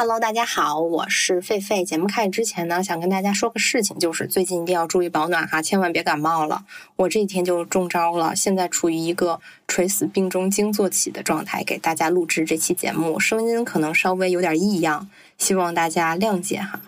Hello，大家好，我是狒狒。节目开始之前呢，想跟大家说个事情，就是最近一定要注意保暖哈，千万别感冒了。我这几天就中招了，现在处于一个垂死病中惊坐起的状态，给大家录制这期节目，声音可能稍微有点异样，希望大家谅解哈。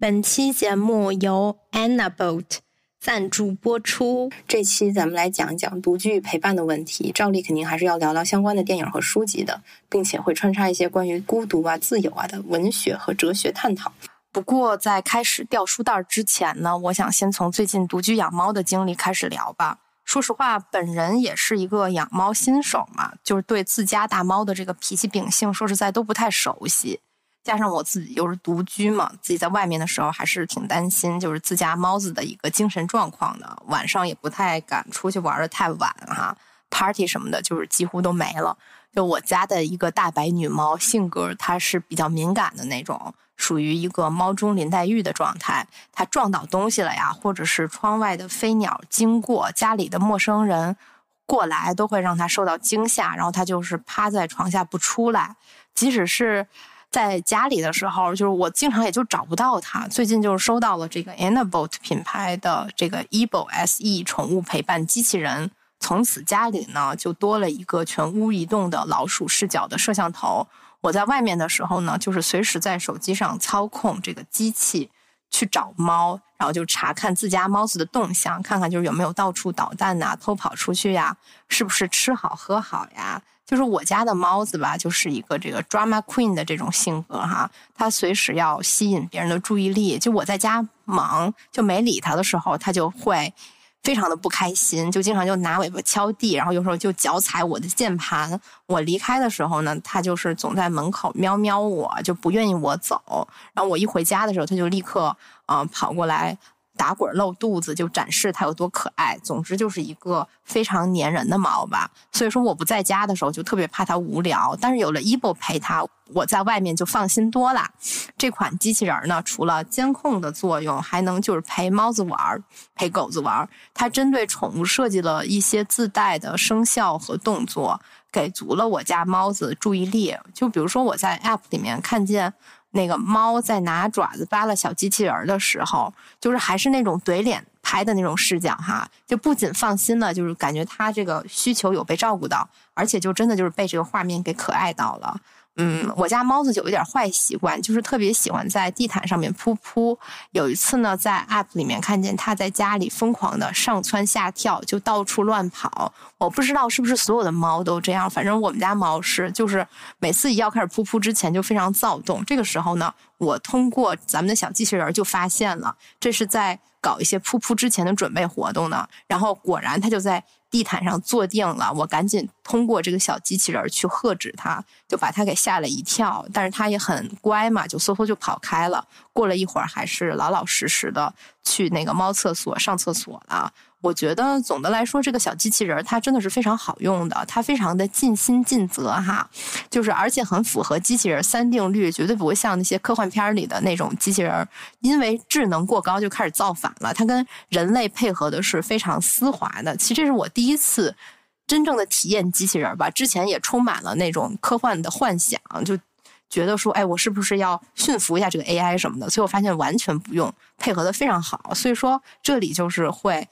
本期节目由 Anna Boat。赞助播出。这期咱们来讲一讲独居与陪伴的问题。照例肯定还是要聊聊相关的电影和书籍的，并且会穿插一些关于孤独啊、自由啊的文学和哲学探讨。不过在开始掉书袋之前呢，我想先从最近独居养猫的经历开始聊吧。说实话，本人也是一个养猫新手嘛，就是对自家大猫的这个脾气秉性，说实在都不太熟悉。加上我自己又是独居嘛，自己在外面的时候还是挺担心，就是自家猫子的一个精神状况的。晚上也不太敢出去玩的太晚哈，party 什么的，就是几乎都没了。就我家的一个大白女猫，性格它是比较敏感的那种，属于一个猫中林黛玉的状态。它撞到东西了呀，或者是窗外的飞鸟经过，家里的陌生人过来，都会让它受到惊吓，然后它就是趴在床下不出来，即使是。在家里的时候，就是我经常也就找不到它。最近就是收到了这个 Annabot 品牌的这个 Ebo SE 宠物陪伴机器人，从此家里呢就多了一个全屋移动的老鼠视角的摄像头。我在外面的时候呢，就是随时在手机上操控这个机器去找猫，然后就查看自家猫子的动向，看看就是有没有到处捣蛋呐、偷跑出去呀，是不是吃好喝好呀。就是我家的猫子吧，就是一个这个 drama queen 的这种性格哈，它随时要吸引别人的注意力。就我在家忙就没理它的时候，它就会非常的不开心，就经常就拿尾巴敲地，然后有时候就脚踩我的键盘。我离开的时候呢，它就是总在门口喵喵我，就不愿意我走。然后我一回家的时候，它就立刻啊跑过来。打滚露肚子就展示它有多可爱，总之就是一个非常粘人的猫吧。所以说我不在家的时候就特别怕它无聊，但是有了 Ebo 陪它，我在外面就放心多了。这款机器人呢，除了监控的作用，还能就是陪猫子玩，陪狗子玩。它针对宠物设计了一些自带的声效和动作，给足了我家猫子注意力。就比如说我在 App 里面看见。那个猫在拿爪子扒拉小机器人的时候，就是还是那种怼脸拍的那种视角哈，就不仅放心了，就是感觉它这个需求有被照顾到，而且就真的就是被这个画面给可爱到了。嗯，我家猫子就有点坏习惯，就是特别喜欢在地毯上面扑扑。有一次呢，在 App 里面看见它在家里疯狂的上蹿下跳，就到处乱跑。我不知道是不是所有的猫都这样，反正我们家猫是，就是每次一要开始扑扑之前就非常躁动。这个时候呢，我通过咱们的小机器人就发现了，这是在搞一些扑扑之前的准备活动呢。然后果然它就在。地毯上坐定了，我赶紧通过这个小机器人去喝止他，就把他给吓了一跳。但是他也很乖嘛，就嗖嗖就跑开了。过了一会儿，还是老老实实的去那个猫厕所上厕所了。我觉得总的来说，这个小机器人它真的是非常好用的，它非常的尽心尽责哈，就是而且很符合机器人三定律，绝对不会像那些科幻片里的那种机器人，因为智能过高就开始造反了。它跟人类配合的是非常丝滑的。其实这是我第一次真正的体验机器人吧，之前也充满了那种科幻的幻想，就觉得说，哎，我是不是要驯服一下这个 AI 什么的？所以我发现完全不用，配合的非常好。所以说这里就是会。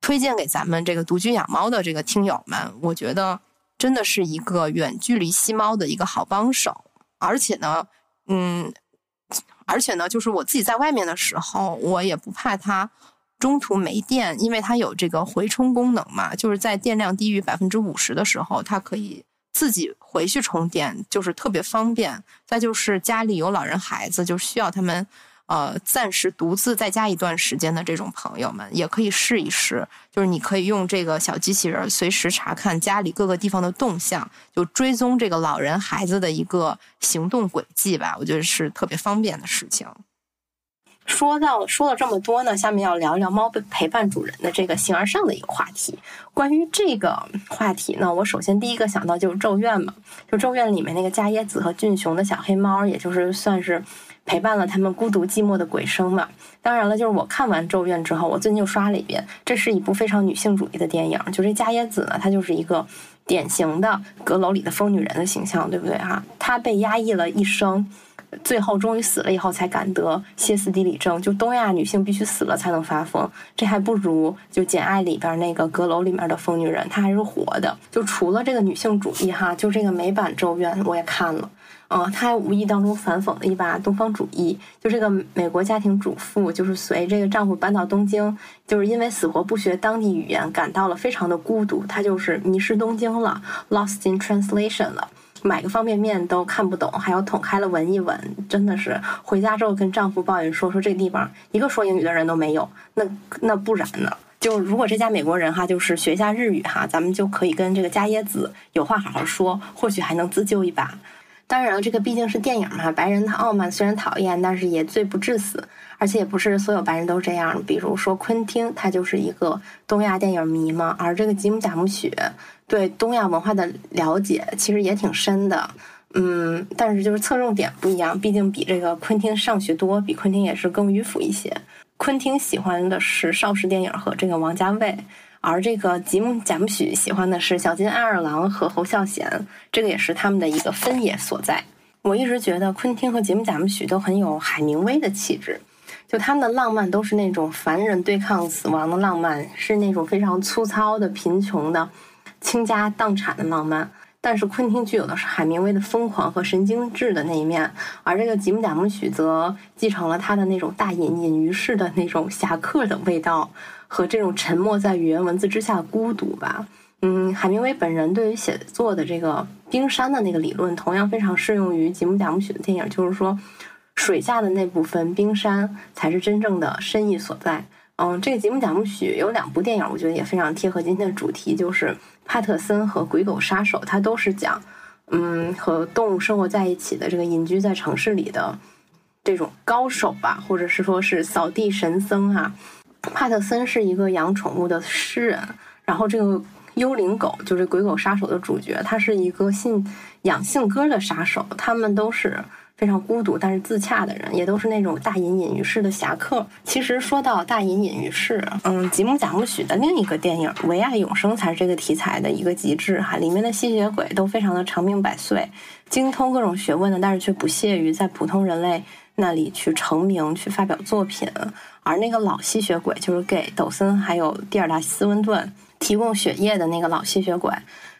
推荐给咱们这个独居养猫的这个听友们，我觉得真的是一个远距离吸猫的一个好帮手。而且呢，嗯，而且呢，就是我自己在外面的时候，我也不怕它中途没电，因为它有这个回充功能嘛。就是在电量低于百分之五十的时候，它可以自己回去充电，就是特别方便。再就是家里有老人孩子，就需要他们。呃，暂时独自在家一段时间的这种朋友们，也可以试一试。就是你可以用这个小机器人随时查看家里各个地方的动向，就追踪这个老人孩子的一个行动轨迹吧。我觉得是特别方便的事情。说到说了这么多呢，下面要聊一聊猫陪伴主人的这个形而上的一个话题。关于这个话题呢，我首先第一个想到就是《咒怨》嘛，就《咒怨》里面那个加耶子和俊雄的小黑猫，也就是算是。陪伴了他们孤独寂寞的鬼生嘛。当然了，就是我看完《咒怨》之后，我最近又刷了一遍。这是一部非常女性主义的电影。就这加耶子呢，她就是一个典型的阁楼里的疯女人的形象，对不对哈？她被压抑了一生，最后终于死了以后才敢得歇斯底里症。就东亚女性必须死了才能发疯，这还不如就《简爱》里边那个阁楼里面的疯女人，她还是活的。就除了这个女性主义哈，就这个美版《咒怨》我也看了。呃，他还无意当中反讽了一把东方主义，就这个美国家庭主妇，就是随这个丈夫搬到东京，就是因为死活不学当地语言，感到了非常的孤独，她就是迷失东京了，lost in translation 了，买个方便面都看不懂，还要捅开了闻一闻，真的是回家之后跟丈夫抱怨说，说这地方一个说英语的人都没有，那那不然呢？就如果这家美国人哈，就是学一下日语哈，咱们就可以跟这个加耶子有话好好说，或许还能自救一把。当然了，这个毕竟是电影嘛，白人他傲慢虽然讨厌，但是也罪不至死。而且也不是所有白人都这样，比如说昆汀，他就是一个东亚电影迷嘛。而这个吉姆·贾木许对东亚文化的了解其实也挺深的，嗯，但是就是侧重点不一样，毕竟比这个昆汀上学多，比昆汀也是更迂腐一些。昆汀喜欢的是邵氏电影和这个王家卫。而这个吉姆·贾木许喜欢的是小津爱二郎和侯孝贤，这个也是他们的一个分野所在。我一直觉得昆汀和吉姆·贾木许都很有海明威的气质，就他们的浪漫都是那种凡人对抗死亡的浪漫，是那种非常粗糙的、贫穷的、倾家荡产的浪漫。但是昆汀具有的是海明威的疯狂和神经质的那一面，而这个吉姆·贾木许则继承了他的那种大隐隐于市的那种侠客的味道。和这种沉默在语言文字之下的孤独吧，嗯，海明威本人对于写作的这个冰山的那个理论，同样非常适用于吉姆·贾木许的电影，就是说，水下的那部分冰山才是真正的深意所在。嗯，这个吉姆·贾木许有两部电影，我觉得也非常贴合今天的主题，就是《帕特森》和《鬼狗杀手》，它都是讲，嗯，和动物生活在一起的这个隐居在城市里的这种高手吧，或者是说是扫地神僧啊。帕特森是一个养宠物的诗人，然后这个幽灵狗就是《鬼狗杀手》的主角，他是一个信养信鸽的杀手。他们都是非常孤独但是自洽的人，也都是那种大隐隐于市的侠客。其实说到大隐隐于市，嗯，吉姆·贾木许的另一个电影《唯爱永生》才是这个题材的一个极致哈，里面的吸血鬼都非常的长命百岁，精通各种学问的，但是却不屑于在普通人类。那里去成名，去发表作品，而那个老吸血鬼就是给抖森还有蒂尔达·斯温顿提供血液的那个老吸血鬼，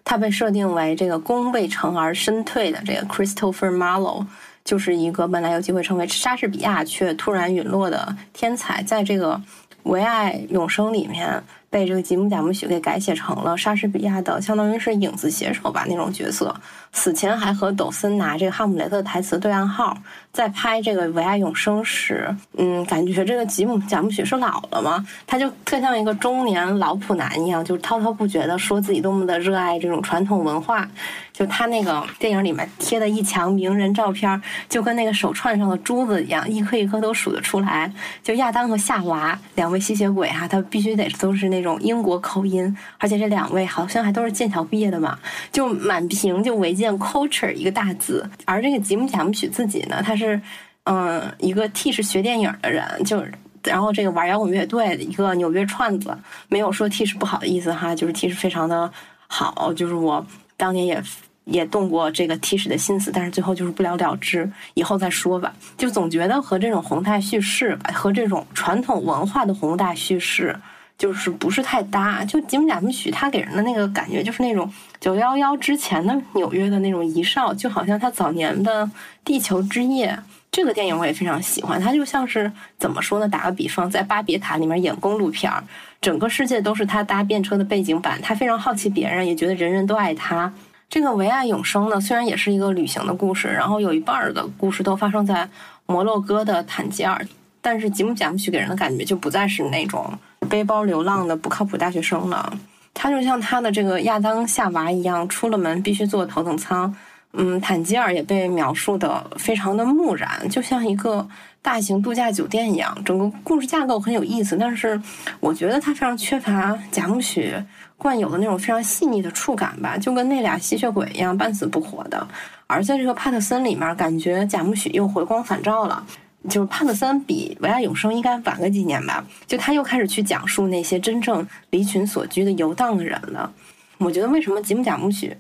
他被设定为这个功未成而身退的这个 Christopher Marlowe，就是一个本来有机会成为莎士比亚却突然陨落的天才，在这个《唯爱永生》里面。被这个吉姆·贾木许给改写成了莎士比亚的，相当于是影子写手吧那种角色。死前还和抖森拿这个哈姆雷特的台词对暗号。在拍这个《唯爱永生》时，嗯，感觉这个吉姆·贾木许是老了吗？他就特像一个中年老普男一样，就滔滔不绝的说自己多么的热爱这种传统文化。就他那个电影里面贴的一墙名人照片，就跟那个手串上的珠子一样，一颗一颗都数得出来。就亚当和夏娃两位吸血鬼哈，他必须得都是那种英国口音，而且这两位好像还都是剑桥毕业的嘛，就满屏就围巾 culture 一个大字。而这个吉姆贾木许自己呢，他是嗯一个 T 是学电影的人，就然后这个玩摇滚乐队的一个纽约串子，没有说 T 是不好的意思哈，就是 T 是非常的好，就是我当年也。也动过这个 T 恤的心思，但是最后就是不了了之，以后再说吧。就总觉得和这种宏大叙事，和这种传统文化的宏大叙事，就是不是太搭。就吉姆贾木许他给人的那个感觉，就是那种九幺幺之前的纽约的那种遗少，就好像他早年的《地球之夜》这个电影我也非常喜欢。他就像是怎么说呢？打个比方，在巴别塔里面演公路片儿，整个世界都是他搭便车的背景板，他非常好奇别人，也觉得人人都爱他。这个唯爱永生呢，虽然也是一个旅行的故事，然后有一半儿的故事都发生在摩洛哥的坦吉尔，但是吉姆贾木许给人的感觉就不再是那种背包流浪的不靠谱大学生了，他就像他的这个亚当夏娃一样，出了门必须坐头等舱。嗯，坦吉尔也被描述的非常的木然，就像一个大型度假酒店一样，整个故事架构很有意思，但是我觉得他非常缺乏贾木许。惯有的那种非常细腻的触感吧，就跟那俩吸血鬼一样半死不活的。而在这个帕特森里面，感觉贾木许又回光返照了。就是帕特森比维亚永生应该晚个几年吧，就他又开始去讲述那些真正离群所居的游荡的人了。我觉得为什么吉姆贾木许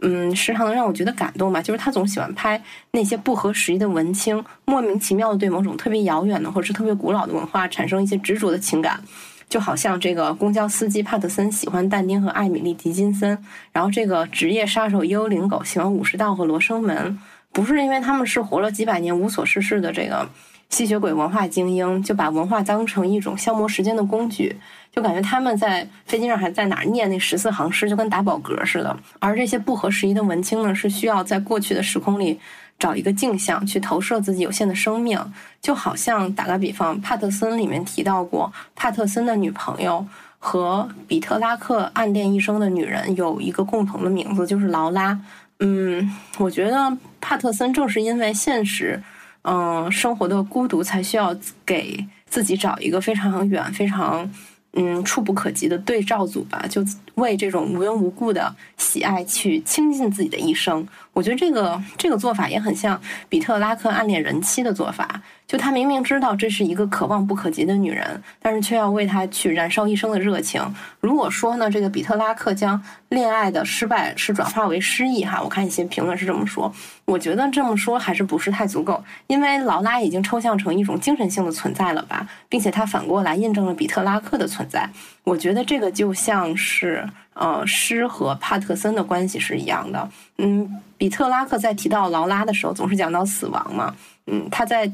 嗯，时常能让我觉得感动吧。就是他总喜欢拍那些不合时宜的文青，莫名其妙的对某种特别遥远的或者是特别古老的文化产生一些执着的情感。就好像这个公交司机帕特森喜欢但丁和艾米丽·狄金森，然后这个职业杀手幽灵狗喜欢武士道和罗生门，不是因为他们是活了几百年无所事事的这个吸血鬼文化精英，就把文化当成一种消磨时间的工具，就感觉他们在飞机上还在哪儿念那十四行诗，就跟打饱嗝似的。而这些不合时宜的文青呢，是需要在过去的时空里。找一个镜像去投射自己有限的生命，就好像打个比方，帕特森里面提到过，帕特森的女朋友和比特拉克暗恋一生的女人有一个共同的名字，就是劳拉。嗯，我觉得帕特森正是因为现实，嗯，生活的孤独，才需要给自己找一个非常远、非常。嗯，触不可及的对照组吧，就为这种无缘无故的喜爱去倾尽自己的一生。我觉得这个这个做法也很像比特拉克暗恋人妻的做法。就他明明知道这是一个可望不可及的女人，但是却要为她去燃烧一生的热情。如果说呢，这个比特拉克将恋爱的失败是转化为失意哈，我看一些评论是这么说。我觉得这么说还是不是太足够，因为劳拉已经抽象成一种精神性的存在了吧，并且他反过来印证了比特拉克的存在。我觉得这个就像是呃诗和帕特森的关系是一样的。嗯，比特拉克在提到劳拉的时候总是讲到死亡嘛，嗯，他在。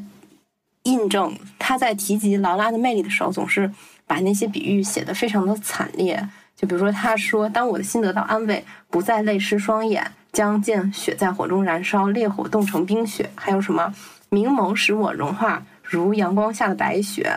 印证他在提及劳拉的魅力的时候，总是把那些比喻写得非常的惨烈。就比如说，他说：“当我的心得到安慰，不再泪湿双眼，将见血在火中燃烧，烈火冻成冰雪。”还有什么？明眸使我融化，如阳光下的白雪。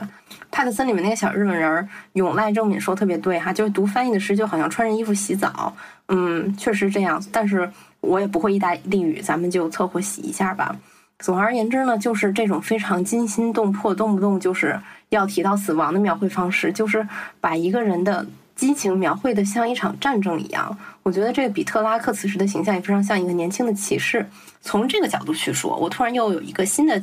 帕特森里面那个小日本人永濑正敏说特别对哈，就是读翻译的诗就好像穿着衣服洗澡。嗯，确实这样，但是我也不会意大利语，咱们就凑合洗一下吧。总而言之呢，就是这种非常惊心动魄，动不动就是要提到死亡的描绘方式，就是把一个人的激情描绘的像一场战争一样。我觉得这个比特拉克此时的形象也非常像一个年轻的骑士。从这个角度去说，我突然又有一个新的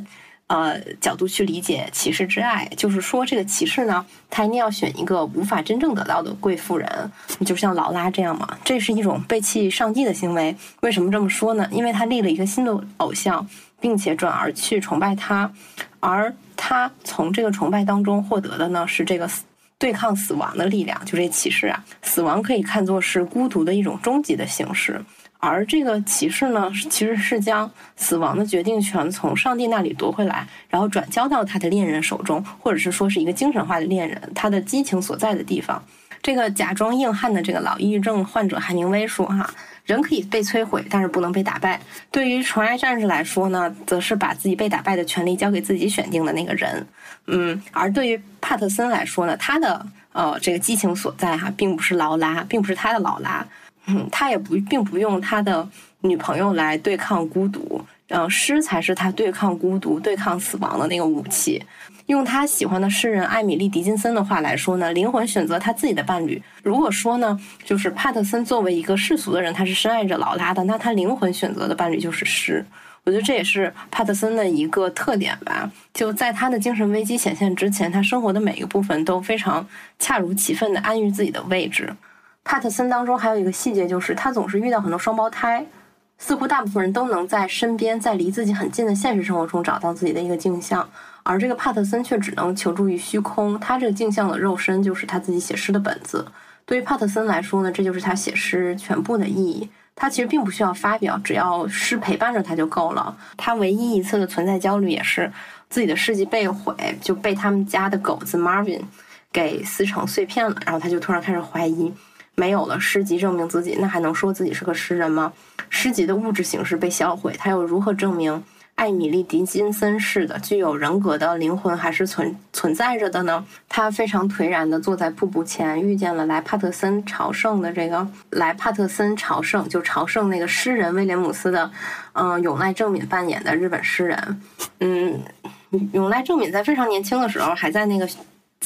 呃角度去理解骑士之爱，就是说这个骑士呢，他一定要选一个无法真正得到的贵妇人，就像劳拉这样嘛。这是一种背弃上帝的行为。为什么这么说呢？因为他立了一个新的偶像。并且转而去崇拜他，而他从这个崇拜当中获得的呢，是这个对抗死亡的力量。就这骑士啊，死亡可以看作是孤独的一种终极的形式，而这个骑士呢，其实是将死亡的决定权从上帝那里夺回来，然后转交到他的恋人手中，或者是说是一个精神化的恋人，他的激情所在的地方。这个假装硬汉的这个老抑郁症患者海明威说：“哈。”人可以被摧毁，但是不能被打败。对于纯爱战士来说呢，则是把自己被打败的权利交给自己选定的那个人。嗯，而对于帕特森来说呢，他的呃这个激情所在哈，并不是劳拉，并不是他的劳拉。他也不并不用他的女朋友来对抗孤独。嗯，诗才是他对抗孤独、对抗死亡的那个武器。用他喜欢的诗人艾米丽·狄金森的话来说呢，灵魂选择他自己的伴侣。如果说呢，就是帕特森作为一个世俗的人，他是深爱着劳拉的，那他灵魂选择的伴侣就是诗。我觉得这也是帕特森的一个特点吧。就在他的精神危机显现之前，他生活的每一个部分都非常恰如其分的安于自己的位置。帕特森当中还有一个细节，就是他总是遇到很多双胞胎，似乎大部分人都能在身边，在离自己很近的现实生活中找到自己的一个镜像。而这个帕特森却只能求助于虚空，他这个镜像的肉身就是他自己写诗的本子。对于帕特森来说呢，这就是他写诗全部的意义。他其实并不需要发表，只要诗陪伴着他就够了。他唯一一次的存在焦虑也是自己的事迹被毁，就被他们家的狗子 Marvin 给撕成碎片了。然后他就突然开始怀疑，没有了诗集证明自己，那还能说自己是个诗人吗？诗集的物质形式被销毁，他又如何证明？艾米丽·狄金森式的具有人格的灵魂还是存存在着的呢？他非常颓然地坐在瀑布前，遇见了来帕特森朝圣的这个来帕特森朝圣就朝圣那个诗人威廉姆斯的，嗯，永濑正敏扮演的日本诗人。嗯，永濑正敏在非常年轻的时候还在那个。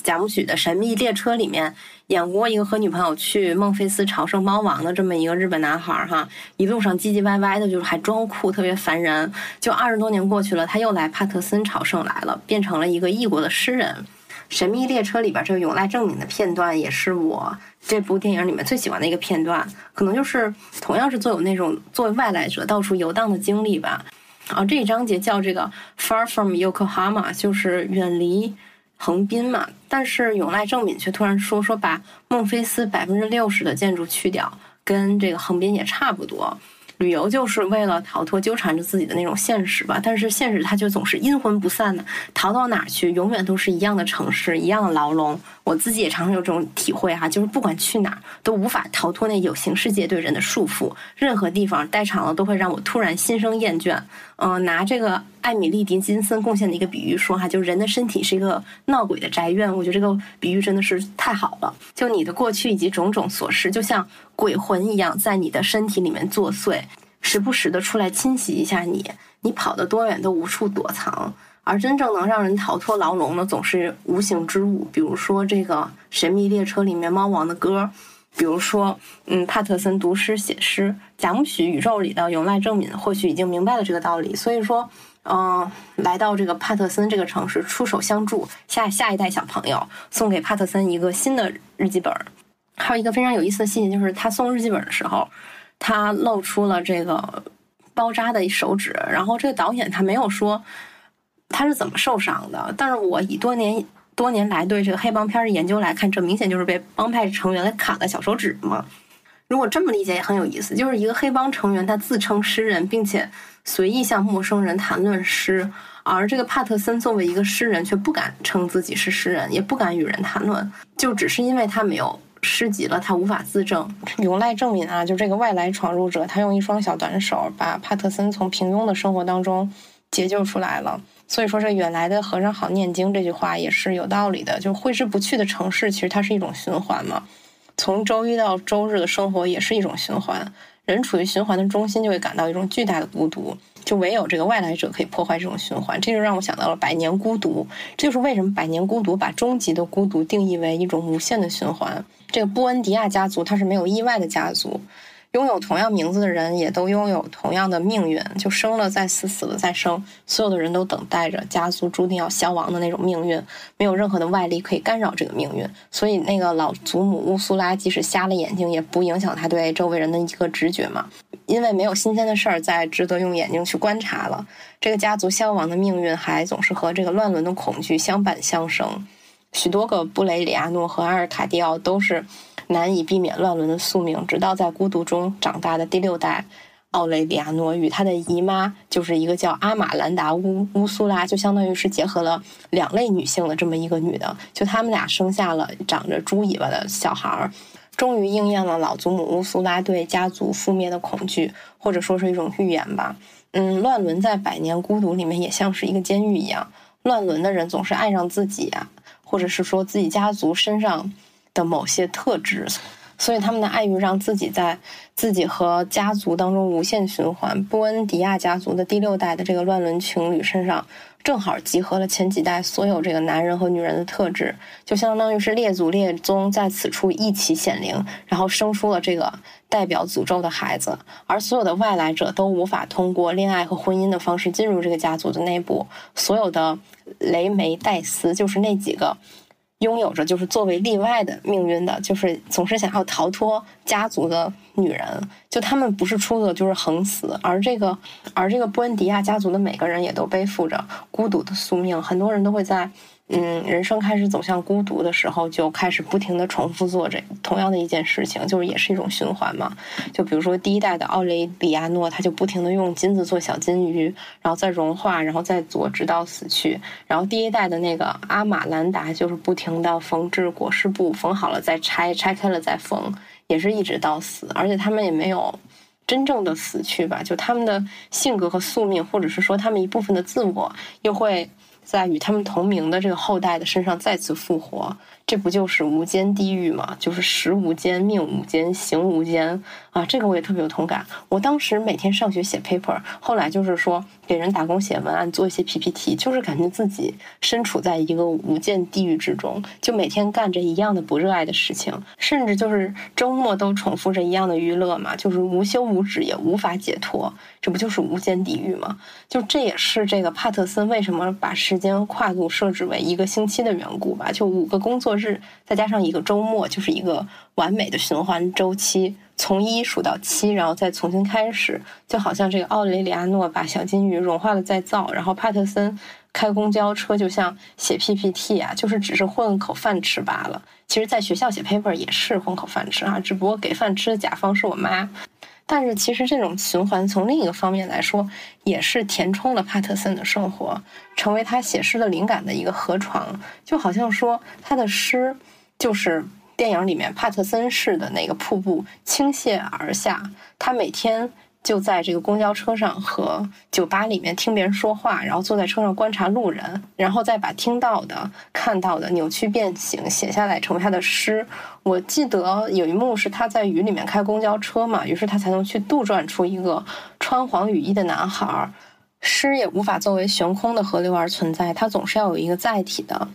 贾木许的《神秘列车》里面演过一个和女朋友去孟菲斯朝圣猫王的这么一个日本男孩哈，一路上唧唧歪歪的，就是还装酷，特别烦人。就二十多年过去了，他又来帕特森朝圣来了，变成了一个异国的诗人。神秘列车》里边这个永濑正敏的片段，也是我这部电影里面最喜欢的一个片段。可能就是同样是做有那种作为外来者到处游荡的经历吧。啊，这一章节叫这个 Far from Yokohama，就是远离横滨嘛。但是永濑正敏却突然说说把孟菲斯百分之六十的建筑去掉，跟这个横滨也差不多。旅游就是为了逃脱纠缠着自己的那种现实吧，但是现实它却总是阴魂不散的，逃到哪儿去，永远都是一样的城市，一样的牢笼。我自己也常常有这种体会哈，就是不管去哪儿，都无法逃脱那有形世界对人的束缚。任何地方待长了，都会让我突然心生厌倦。嗯，拿这个艾米丽·狄金森贡献的一个比喻说哈，就人的身体是一个闹鬼的宅院。我觉得这个比喻真的是太好了。就你的过去以及种种琐事，就像鬼魂一样，在你的身体里面作祟，时不时的出来侵袭一下你。你跑得多远都无处躲藏。而真正能让人逃脱牢笼的，总是无形之物，比如说这个《神秘列车》里面猫王的歌，比如说，嗯，帕特森读诗写诗，贾木许宇宙里的永濑正敏或许已经明白了这个道理，所以说，嗯，来到这个帕特森这个城市，出手相助，下下一代小朋友送给帕特森一个新的日记本。还有一个非常有意思的细节，就是他送日记本的时候，他露出了这个包扎的手指，然后这个导演他没有说。他是怎么受伤的？但是我以多年多年来对这个黑帮片的研究来看，这明显就是被帮派成员给砍了小手指嘛。如果这么理解也很有意思，就是一个黑帮成员他自称诗人，并且随意向陌生人谈论诗，而这个帕特森作为一个诗人却不敢称自己是诗人，也不敢与人谈论，就只是因为他没有诗集了，他无法自证。由赖证明啊，就这个外来闯入者，他用一双小短手把帕特森从平庸的生活当中解救出来了。所以说，这远来的和尚好念经这句话也是有道理的。就挥之不去的城市，其实它是一种循环嘛。从周一到周日的生活也是一种循环。人处于循环的中心，就会感到一种巨大的孤独。就唯有这个外来者可以破坏这种循环。这就让我想到了《百年孤独》。这就是为什么《百年孤独》把终极的孤独定义为一种无限的循环。这个布恩迪亚家族，它是没有意外的家族。拥有同样名字的人，也都拥有同样的命运，就生了再死，死了再生，所有的人都等待着家族注定要消亡的那种命运，没有任何的外力可以干扰这个命运。所以，那个老祖母乌苏拉即使瞎了眼睛，也不影响他对周围人的一个直觉嘛，因为没有新鲜的事儿再值得用眼睛去观察了。这个家族消亡的命运，还总是和这个乱伦的恐惧相伴相生。许多个布雷里亚诺和阿尔卡蒂奥都是。难以避免乱伦的宿命，直到在孤独中长大的第六代奥雷里亚诺与他的姨妈，就是一个叫阿玛兰达乌乌苏拉，就相当于是结合了两类女性的这么一个女的，就他们俩生下了长着猪尾巴的小孩儿，终于应验了老祖母乌苏拉对家族覆灭的恐惧，或者说是一种预言吧。嗯，乱伦在《百年孤独》里面也像是一个监狱一样，乱伦的人总是爱上自己啊，或者是说自己家族身上。的某些特质，所以他们的爱欲让自己在自己和家族当中无限循环。布恩迪亚家族的第六代的这个乱伦情侣身上，正好集合了前几代所有这个男人和女人的特质，就相当于是列祖列宗在此处一起显灵，然后生出了这个代表诅咒的孩子。而所有的外来者都无法通过恋爱和婚姻的方式进入这个家族的内部。所有的雷梅戴斯就是那几个。拥有着就是作为例外的命运的，就是总是想要逃脱家族的女人，就他们不是出走就是横死，而这个而这个布恩迪亚家族的每个人也都背负着孤独的宿命，很多人都会在。嗯，人生开始走向孤独的时候，就开始不停的重复做这同样的一件事情，就是也是一种循环嘛。就比如说第一代的奥雷里亚诺，他就不停的用金子做小金鱼，然后再融化，然后再做，直到死去。然后第一代的那个阿玛兰达，就是不停的缝制裹尸布，缝好了再拆，拆开了再缝，也是一直到死。而且他们也没有真正的死去吧？就他们的性格和宿命，或者是说他们一部分的自我，又会。在与他们同名的这个后代的身上再次复活，这不就是无间地狱吗？就是时无间、命无间、行无间啊！这个我也特别有同感。我当时每天上学写 paper，后来就是说给人打工写文案、做一些 PPT，就是感觉自己身处在一个无间地狱之中，就每天干着一样的不热爱的事情，甚至就是周末都重复着一样的娱乐嘛，就是无休无止，也无法解脱。这不就是无间地狱吗？就这也是这个帕特森为什么把时间跨度设置为一个星期的缘故吧？就五个工作日再加上一个周末，就是一个完美的循环周期，从一数到七，然后再重新开始。就好像这个奥雷里亚诺把小金鱼融化了再造，然后帕特森开公交车就像写 PPT 啊，就是只是混口饭吃罢了。其实，在学校写 paper 也是混口饭吃啊，只不过给饭吃的甲方是我妈。但是其实这种循环从另一个方面来说，也是填充了帕特森的生活，成为他写诗的灵感的一个河床。就好像说他的诗就是电影里面帕特森式的那个瀑布倾泻而下，他每天。就在这个公交车上和酒吧里面听别人说话，然后坐在车上观察路人，然后再把听到的、看到的扭曲变形写下来，成为他的诗。我记得有一幕是他在雨里面开公交车嘛，于是他才能去杜撰出一个穿黄雨衣的男孩。诗也无法作为悬空的河流而存在，它总是要有一个载体的。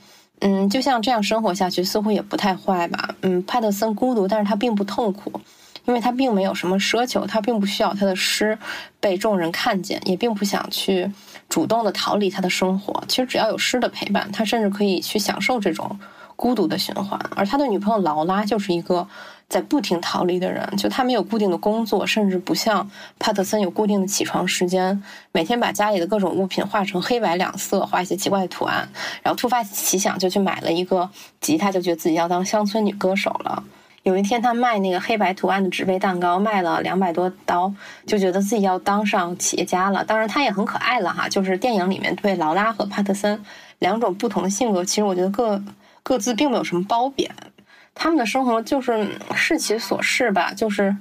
嗯，就像这样生活下去，似乎也不太坏吧？嗯，帕特森孤独，但是他并不痛苦。因为他并没有什么奢求，他并不需要他的诗被众人看见，也并不想去主动的逃离他的生活。其实只要有诗的陪伴，他甚至可以去享受这种孤独的循环。而他的女朋友劳拉就是一个在不停逃离的人，就他没有固定的工作，甚至不像帕特森有固定的起床时间，每天把家里的各种物品画成黑白两色，画一些奇怪的图案，然后突发奇想就去买了一个吉他，就觉得自己要当乡村女歌手了。有一天，他卖那个黑白图案的纸杯蛋糕，卖了两百多刀，就觉得自己要当上企业家了。当然，他也很可爱了哈。就是电影里面对劳拉和帕特森两种不同的性格，其实我觉得各各自并没有什么褒贬，他们的生活就是视其所视吧，就是。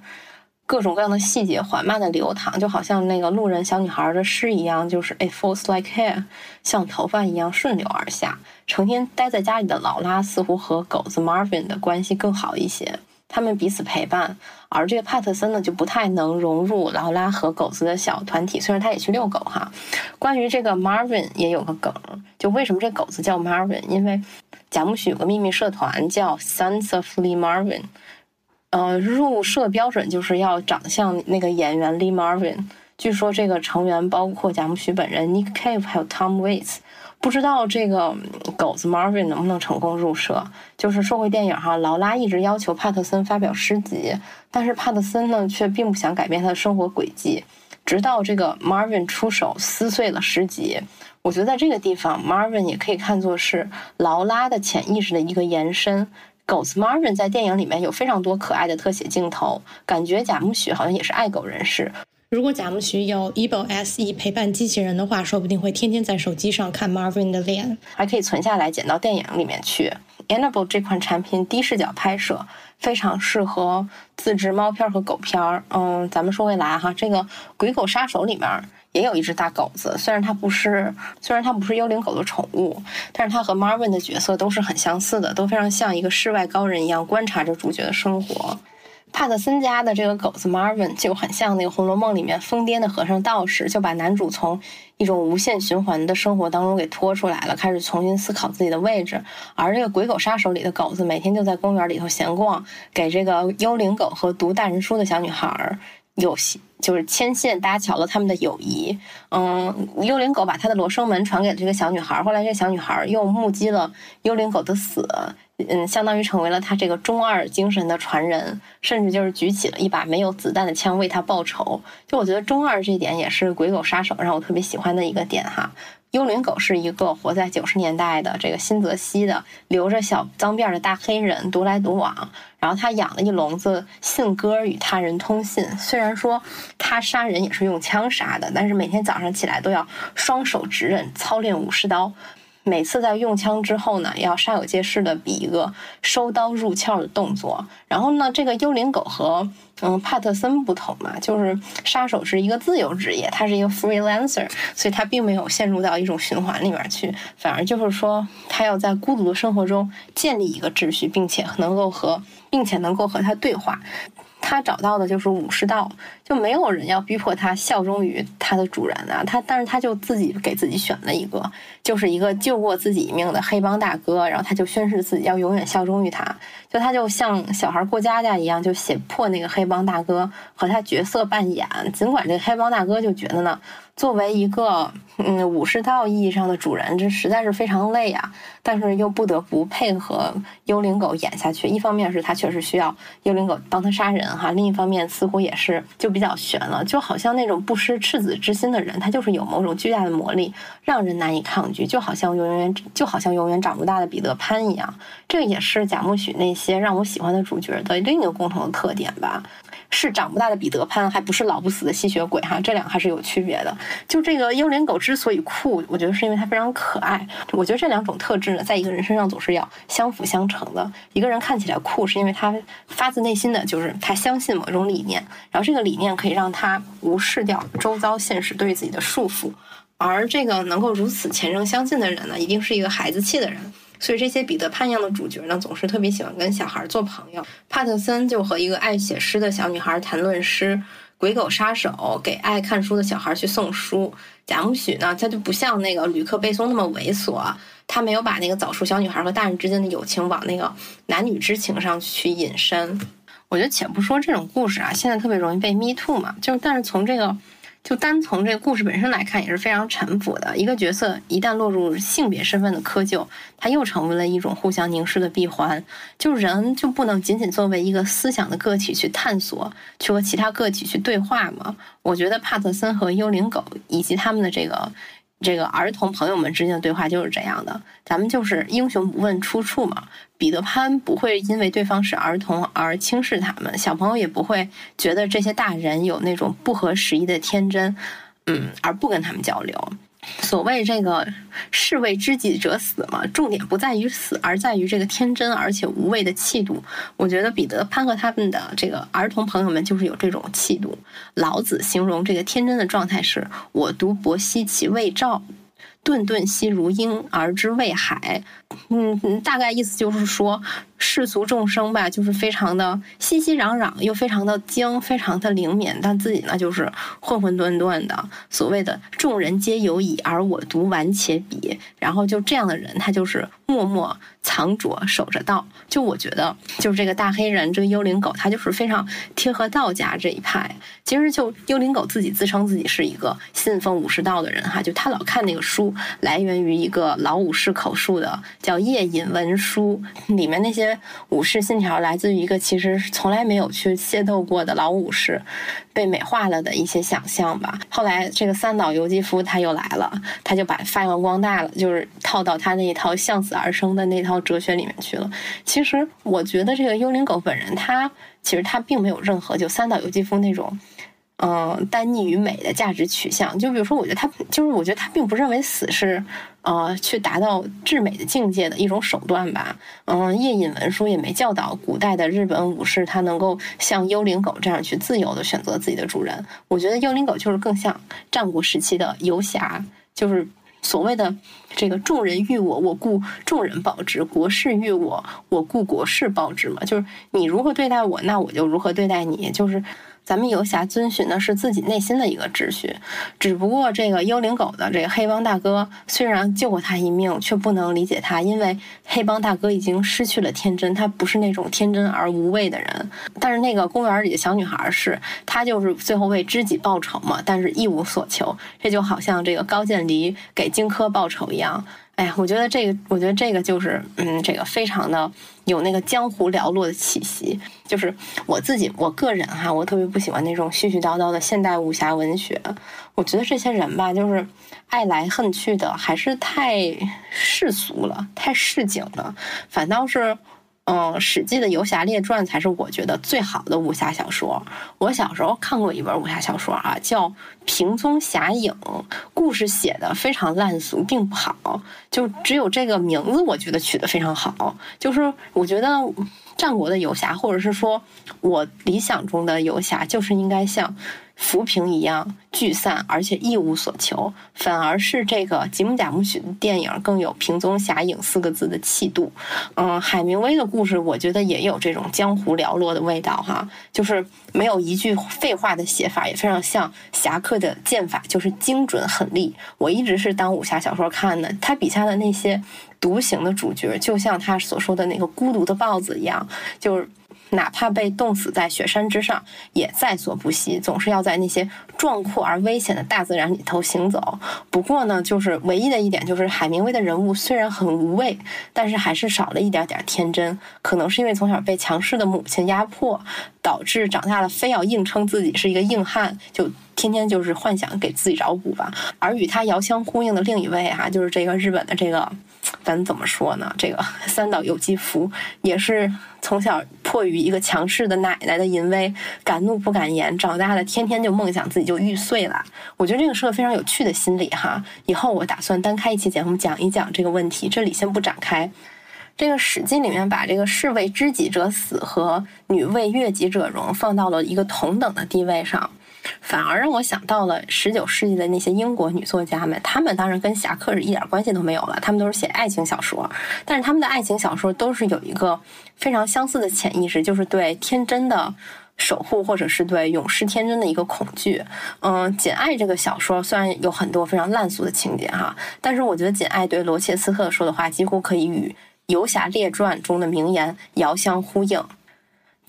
各种各样的细节缓慢的流淌，就好像那个路人小女孩的诗一样，就是 It falls like hair，像头发一样顺流而下。成天待在家里的劳拉似乎和狗子 Marvin 的关系更好一些，他们彼此陪伴。而这个帕特森呢，就不太能融入劳拉和狗子的小团体，虽然他也去遛狗哈。关于这个 Marvin 也有个梗，就为什么这狗子叫 Marvin？因为贾木许有个秘密社团叫 Sons of Lee Marvin。呃，入社标准就是要长相那个演员 Lee Marvin。据说这个成员包括贾木许本人、Nick Cave 还有 Tom Waits。不知道这个狗子 Marvin 能不能成功入社？就是说回电影哈，劳拉一直要求帕特森发表诗集，但是帕特森呢却并不想改变他的生活轨迹。直到这个 Marvin 出手撕碎了诗集，我觉得在这个地方，Marvin 也可以看作是劳拉的潜意识的一个延伸。狗子 Marvin 在电影里面有非常多可爱的特写镜头，感觉贾木许好像也是爱狗人士。如果贾木许有 Ebo SE 陪伴机器人的话，说不定会天天在手机上看 Marvin 的脸，还可以存下来剪到电影里面去。Annabelle 这款产品低视角拍摄，非常适合自制猫片和狗片儿。嗯，咱们说回来哈，这个《鬼狗杀手》里面。也有一只大狗子，虽然它不是，虽然它不是幽灵狗的宠物，但是它和 Marvin 的角色都是很相似的，都非常像一个世外高人一样观察着主角的生活。帕特森家的这个狗子 Marvin 就很像那个《红楼梦》里面疯癫的和尚道士，就把男主从一种无限循环的生活当中给拖出来了，开始重新思考自己的位置。而这个《鬼狗杀手》里的狗子每天就在公园里头闲逛，给这个幽灵狗和读大人书的小女孩有就是牵线搭桥了他们的友谊。嗯，幽灵狗把他的罗生门传给了这个小女孩，后来这个小女孩又目击了幽灵狗的死，嗯，相当于成为了他这个中二精神的传人，甚至就是举起了一把没有子弹的枪为他报仇。就我觉得中二这点也是鬼狗杀手让我特别喜欢的一个点哈。幽灵狗是一个活在九十年代的这个新泽西的留着小脏辫的大黑人，独来独往。然后他养了一笼子信鸽与他人通信。虽然说他杀人也是用枪杀的，但是每天早上起来都要双手执刃操练武士刀。每次在用枪之后呢，要煞有介事的比一个收刀入鞘的动作。然后呢，这个幽灵狗和嗯帕特森不同嘛，就是杀手是一个自由职业，他是一个 freelancer，所以他并没有陷入到一种循环里面去，反而就是说他要在孤独的生活中建立一个秩序，并且能够和并且能够和他对话。他找到的就是武士道，就没有人要逼迫他效忠于他的主人啊。他，但是他就自己给自己选了一个，就是一个救过自己一命的黑帮大哥，然后他就宣誓自己要永远效忠于他。就他就像小孩过家家一样，就胁迫那个黑帮大哥和他角色扮演。尽管这个黑帮大哥就觉得呢，作为一个嗯武士道意义上的主人，这实在是非常累啊，但是又不得不配合幽灵狗演下去。一方面是他确实需要幽灵狗帮他杀人哈，另一方面似乎也是就比较悬了，就好像那种不失赤子之心的人，他就是有某种巨大的魔力，让人难以抗拒，就好像永远就好像永远长不大的彼得潘一样。这也是贾木许那些让我喜欢的主角的另一个共同的特点吧。是长不大的彼得潘，还不是老不死的吸血鬼哈，这两个还是有区别的。就这个幽灵狗之所以酷，我觉得是因为它非常可爱。我觉得这两种特质呢，在一个人身上总是要相辅相成的。一个人看起来酷，是因为他发自内心的就是他相信某一种理念，然后这个理念可以让他无视掉周遭现实对自己的束缚。而这个能够如此虔诚相信的人呢，一定是一个孩子气的人。所以这些彼得潘样的主角呢，总是特别喜欢跟小孩做朋友。帕特森就和一个爱写诗的小女孩谈论诗，鬼狗杀手给爱看书的小孩去送书。贾木许呢，他就不像那个吕克贝松那么猥琐，他没有把那个早熟小女孩和大人之间的友情往那个男女之情上去引申。我觉得，且不说这种故事啊，现在特别容易被 me too 嘛，就是但是从这个。就单从这个故事本身来看，也是非常陈腐的。一个角色一旦落入性别身份的窠臼，他又成为了一种互相凝视的闭环。就人就不能仅仅作为一个思想的个体去探索，去和其他个体去对话吗？我觉得帕特森和幽灵狗以及他们的这个。这个儿童朋友们之间的对话就是这样的，咱们就是英雄不问出处嘛。彼得潘不会因为对方是儿童而轻视他们，小朋友也不会觉得这些大人有那种不合时宜的天真，嗯，而不跟他们交流。所谓这个士为知己者死嘛，重点不在于死，而在于这个天真而且无畏的气度。我觉得彼得潘和他们的这个儿童朋友们就是有这种气度。老子形容这个天真的状态是：我独泊兮其未兆。顿顿兮如婴而之未海，嗯，大概意思就是说，世俗众生吧，就是非常的熙熙攘攘，又非常的精，非常的灵敏，但自己呢，就是混混沌沌的。所谓的众人皆有矣，而我独顽且鄙。然后就这样的人，他就是默默藏拙，守着道。就我觉得，就是这个大黑人，这个幽灵狗，他就是非常贴合道家这一派。其实就幽灵狗自己自称自己是一个信奉武士道的人哈，就他老看那个书。来源于一个老武士口述的，叫《夜隐文书》，里面那些武士信条来自于一个其实从来没有去械斗过的老武士，被美化了的一些想象吧。后来这个三岛由纪夫他又来了，他就把发扬光大了，就是套到他那一套向死而生的那套哲学里面去了。其实我觉得这个幽灵狗本人，他其实他并没有任何就三岛由纪夫那种。嗯，单逆于美的价值取向，就比如说，我觉得他就是，我觉得他并不认为死是，呃，去达到至美的境界的一种手段吧。嗯，夜隐文书也没教导古代的日本武士他能够像幽灵狗这样去自由的选择自己的主人。我觉得幽灵狗就是更像战国时期的游侠，就是所谓的这个众人欲我，我故众人报之；国士欲我，我故国士报之嘛。就是你如何对待我，那我就如何对待你。就是。咱们游侠遵循的是自己内心的一个秩序，只不过这个幽灵狗的这个黑帮大哥虽然救过他一命，却不能理解他，因为黑帮大哥已经失去了天真，他不是那种天真而无畏的人。但是那个公园里的小女孩是，她就是最后为知己报仇嘛，但是一无所求。这就好像这个高渐离给荆轲报仇一样。哎呀，我觉得这个，我觉得这个就是，嗯，这个非常的有那个江湖寥落的气息。就是我自己，我个人哈，我特别不喜欢那种絮絮叨叨的现代武侠文学。我觉得这些人吧，就是爱来恨去的，还是太世俗了，太市井了。反倒是，嗯，《史记》的《游侠列传》才是我觉得最好的武侠小说。我小时候看过一本武侠小说啊，叫《平宗侠影》，故事写的非常烂俗，并不好。就只有这个名字，我觉得取得非常好。就是我觉得战国的游侠，或者是说我理想中的游侠，就是应该像。浮萍一样聚散，而且一无所求，反而是这个吉姆贾木许的电影更有“平宗侠影”四个字的气度。嗯，海明威的故事，我觉得也有这种江湖寥落的味道哈，就是没有一句废话的写法，也非常像侠客的剑法，就是精准狠厉。我一直是当武侠小说看的，他笔下的那些独行的主角，就像他所说的那个孤独的豹子一样，就是。哪怕被冻死在雪山之上，也在所不惜，总是要在那些壮阔而危险的大自然里头行走。不过呢，就是唯一的一点，就是海明威的人物虽然很无畏，但是还是少了一点点天真。可能是因为从小被强势的母亲压迫，导致长大了非要硬撑自己是一个硬汉，就天天就是幻想给自己找补吧。而与他遥相呼应的另一位哈，就是这个日本的这个。咱怎么说呢？这个三岛由纪夫也是从小迫于一个强势的奶奶的淫威，敢怒不敢言，长大了天天就梦想自己就玉碎了。我觉得这个是个非常有趣的心理哈。以后我打算单开一期节目讲一讲这个问题，这里先不展开。这个《史记》里面把这个士为知己者死和女为悦己者容放到了一个同等的地位上。反而让我想到了十九世纪的那些英国女作家们，她们当然跟侠客是一点关系都没有了，她们都是写爱情小说，但是她们的爱情小说都是有一个非常相似的潜意识，就是对天真的守护，或者是对永世天真的一个恐惧。嗯，《简爱》这个小说虽然有很多非常烂俗的情节哈，但是我觉得《简爱》对罗切斯特说的话几乎可以与《游侠列传》中的名言遥相呼应。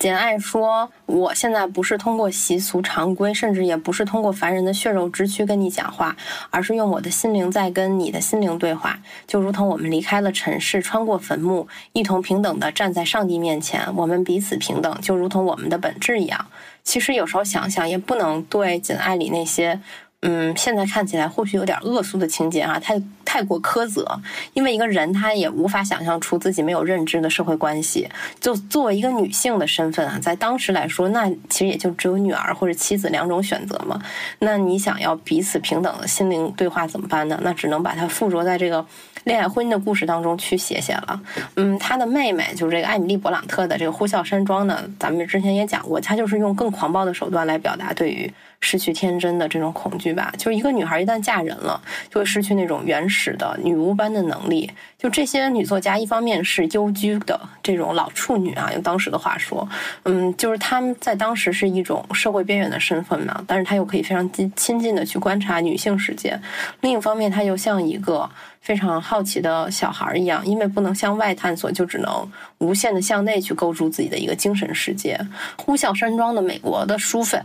简爱说：“我现在不是通过习俗常规，甚至也不是通过凡人的血肉之躯跟你讲话，而是用我的心灵在跟你的心灵对话。就如同我们离开了尘世，穿过坟墓，一同平等的站在上帝面前，我们彼此平等，就如同我们的本质一样。其实有时候想想，也不能对简爱里那些。”嗯，现在看起来或许有点恶俗的情节啊，太太过苛责。因为一个人他也无法想象出自己没有认知的社会关系。就作为一个女性的身份啊，在当时来说，那其实也就只有女儿或者妻子两种选择嘛。那你想要彼此平等的心灵对话怎么办呢？那只能把它附着在这个恋爱婚姻的故事当中去写写了。嗯，他的妹妹就是这个艾米丽·勃朗特的这个呼啸山庄呢，咱们之前也讲过，他就是用更狂暴的手段来表达对于。失去天真的这种恐惧吧，就是一个女孩一旦嫁人了，就会失去那种原始的女巫般的能力。就这些女作家，一方面是幽居的这种老处女啊，用当时的话说，嗯，就是她们在当时是一种社会边缘的身份嘛，但是她又可以非常近亲近的去观察女性世界。另一方面，她又像一个。非常好奇的小孩一样，因为不能向外探索，就只能无限的向内去构筑自己的一个精神世界。呼啸山庄的美国的书粉，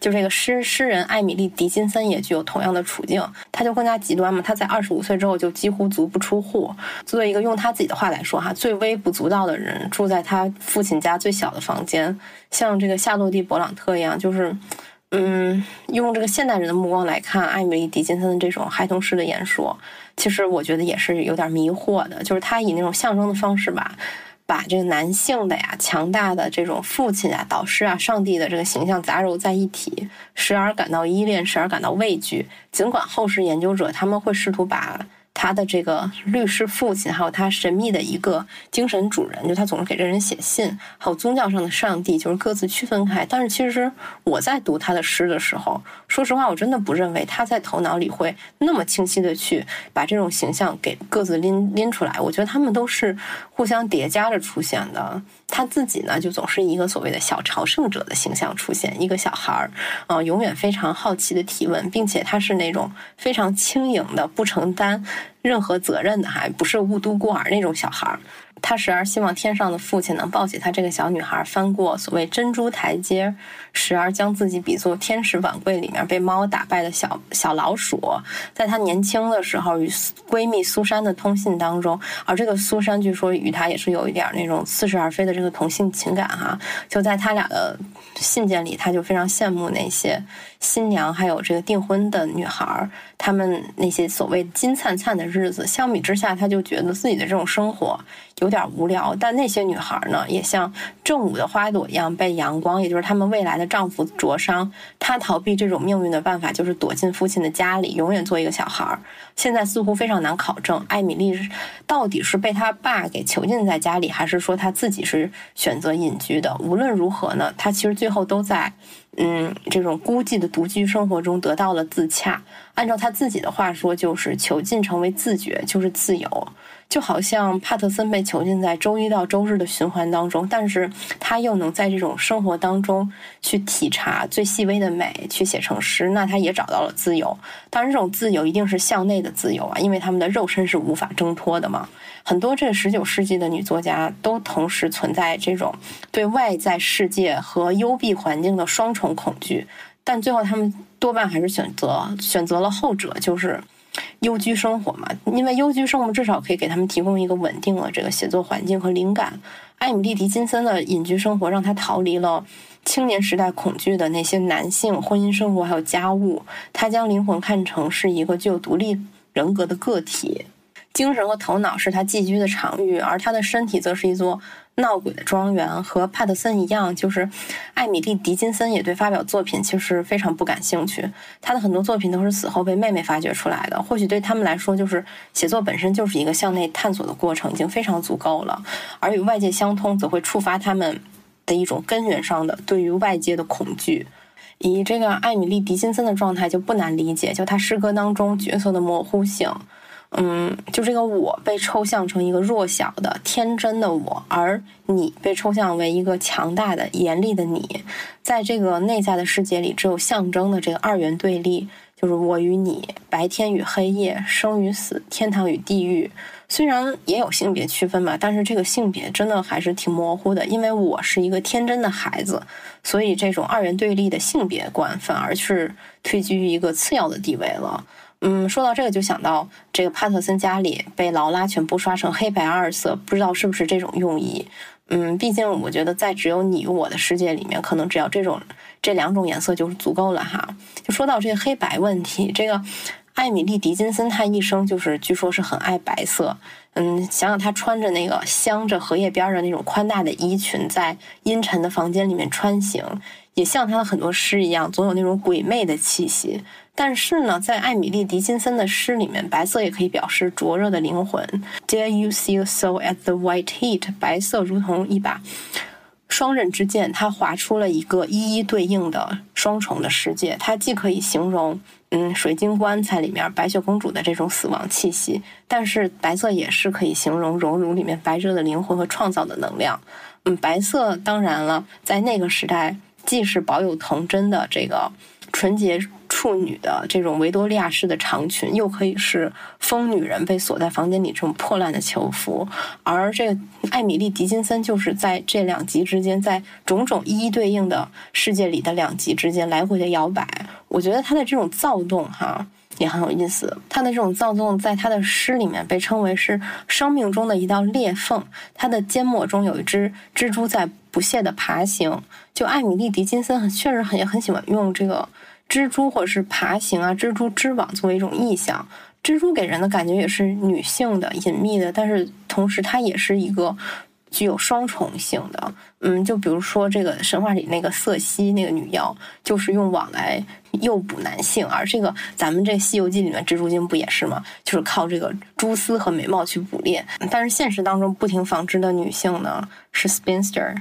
就这个诗诗人艾米丽·迪金森也具有同样的处境，她就更加极端嘛。她在二十五岁之后就几乎足不出户，作为一个用他自己的话来说哈，最微不足道的人，住在他父亲家最小的房间，像这个夏洛蒂·勃朗特一样，就是。嗯，用这个现代人的目光来看，艾米丽·狄金森的这种孩童式的演说，其实我觉得也是有点迷惑的。就是他以那种象征的方式吧，把这个男性的呀、强大的这种父亲啊、导师啊、上帝的这个形象杂糅在一起，时而感到依恋，时而感到畏惧。尽管后世研究者他们会试图把。他的这个律师父亲，还有他神秘的一个精神主人，就他总是给这人写信，还有宗教上的上帝，就是各自区分开。但是其实我在读他的诗的时候，说实话，我真的不认为他在头脑里会那么清晰的去把这种形象给各自拎拎出来。我觉得他们都是互相叠加着出现的。他自己呢，就总是一个所谓的小朝圣者的形象出现，一个小孩儿，啊，永远非常好奇的提问，并且他是那种非常轻盈的，不承担任何责任的，还不是雾都孤儿那种小孩儿。他时而希望天上的父亲能抱起他这个小女孩，翻过所谓珍珠台阶；时而将自己比作天使碗柜里面被猫打败的小小老鼠。在他年轻的时候，与闺蜜苏珊的通信当中，而这个苏珊据说与他也是有一点那种似是而非的这个同性情感哈。就在他俩的信件里，他就非常羡慕那些新娘还有这个订婚的女孩，他们那些所谓金灿灿的日子。相比之下，他就觉得自己的这种生活有。点无聊。但那些女孩呢，也像正午的花朵一样被阳光，也就是她们未来的丈夫灼伤。她逃避这种命运的办法就是躲进父亲的家里，永远做一个小孩。现在似乎非常难考证，艾米丽到底是被她爸给囚禁在家里，还是说她自己是选择隐居的？无论如何呢，她其实最后都在。嗯，这种孤寂的独居生活中得到了自洽。按照他自己的话说，就是囚禁成为自觉，就是自由。就好像帕特森被囚禁在周一到周日的循环当中，但是他又能在这种生活当中去体察最细微的美，去写成诗，那他也找到了自由。当然，这种自由一定是向内的自由啊，因为他们的肉身是无法挣脱的嘛。很多这十九世纪的女作家都同时存在这种对外在世界和幽闭环境的双重恐惧，但最后他们多半还是选择选择了后者，就是幽居生活嘛。因为幽居生活至少可以给他们提供一个稳定的这个写作环境和灵感。艾米丽·狄金森的隐居生活让她逃离了青年时代恐惧的那些男性、婚姻生活还有家务，她将灵魂看成是一个具有独立人格的个体。精神和头脑是他寄居的场域，而他的身体则是一座闹鬼的庄园。和帕特森一样，就是艾米丽·狄金森也对发表作品其实非常不感兴趣。他的很多作品都是死后被妹妹发掘出来的。或许对他们来说，就是写作本身就是一个向内探索的过程，已经非常足够了。而与外界相通，则会触发他们的一种根源上的对于外界的恐惧。以这个艾米丽·狄金森的状态就不难理解，就他诗歌当中角色的模糊性。嗯，就这个我被抽象成一个弱小的、天真的我，而你被抽象为一个强大的、严厉的你。在这个内在的世界里，只有象征的这个二元对立，就是我与你，白天与黑夜，生与死，天堂与地狱。虽然也有性别区分吧，但是这个性别真的还是挺模糊的。因为我是一个天真的孩子，所以这种二元对立的性别观反而是退居于一个次要的地位了。嗯，说到这个就想到这个帕特森家里被劳拉全部刷成黑白二色，不知道是不是这种用意。嗯，毕竟我觉得在只有你我的世界里面，可能只要这种这两种颜色就是足够了哈。就说到这个黑白问题，这个艾米丽·狄金森她一生就是据说是很爱白色。嗯，想想她穿着那个镶着荷叶边的那种宽大的衣裙，在阴沉的房间里面穿行，也像她的很多诗一样，总有那种鬼魅的气息。但是呢，在艾米丽·狄金森的诗里面，白色也可以表示灼热的灵魂。Dare you see a soul at the white heat？白色如同一把双刃之剑，它划出了一个一一对应的双重的世界。它既可以形容，嗯，水晶棺材里面白雪公主的这种死亡气息，但是白色也是可以形容熔炉里面白热的灵魂和创造的能量。嗯，白色当然了，在那个时代，既是保有童真的这个纯洁。处女的这种维多利亚式的长裙，又可以是疯女人被锁在房间里这种破烂的囚服，而这个艾米丽·狄金森就是在这两极之间，在种种一一对应的世界里的两极之间来回的摇摆。我觉得她的这种躁动，哈，也很有意思。她的这种躁动，在她的诗里面被称为是生命中的一道裂缝。她的缄默中有一只蜘蛛在不懈的爬行。就艾米丽·狄金森确实很也很喜欢用这个。蜘蛛或者是爬行啊，蜘蛛织网作为一种意象，蜘蛛给人的感觉也是女性的、隐秘的，但是同时它也是一个具有双重性的。嗯，就比如说这个神话里那个瑟西那个女妖，就是用网来诱捕男性，而这个咱们这《西游记》里面蜘蛛精不也是吗？就是靠这个蛛丝和眉毛去捕猎。但是现实当中不停纺织的女性呢，是 spinster，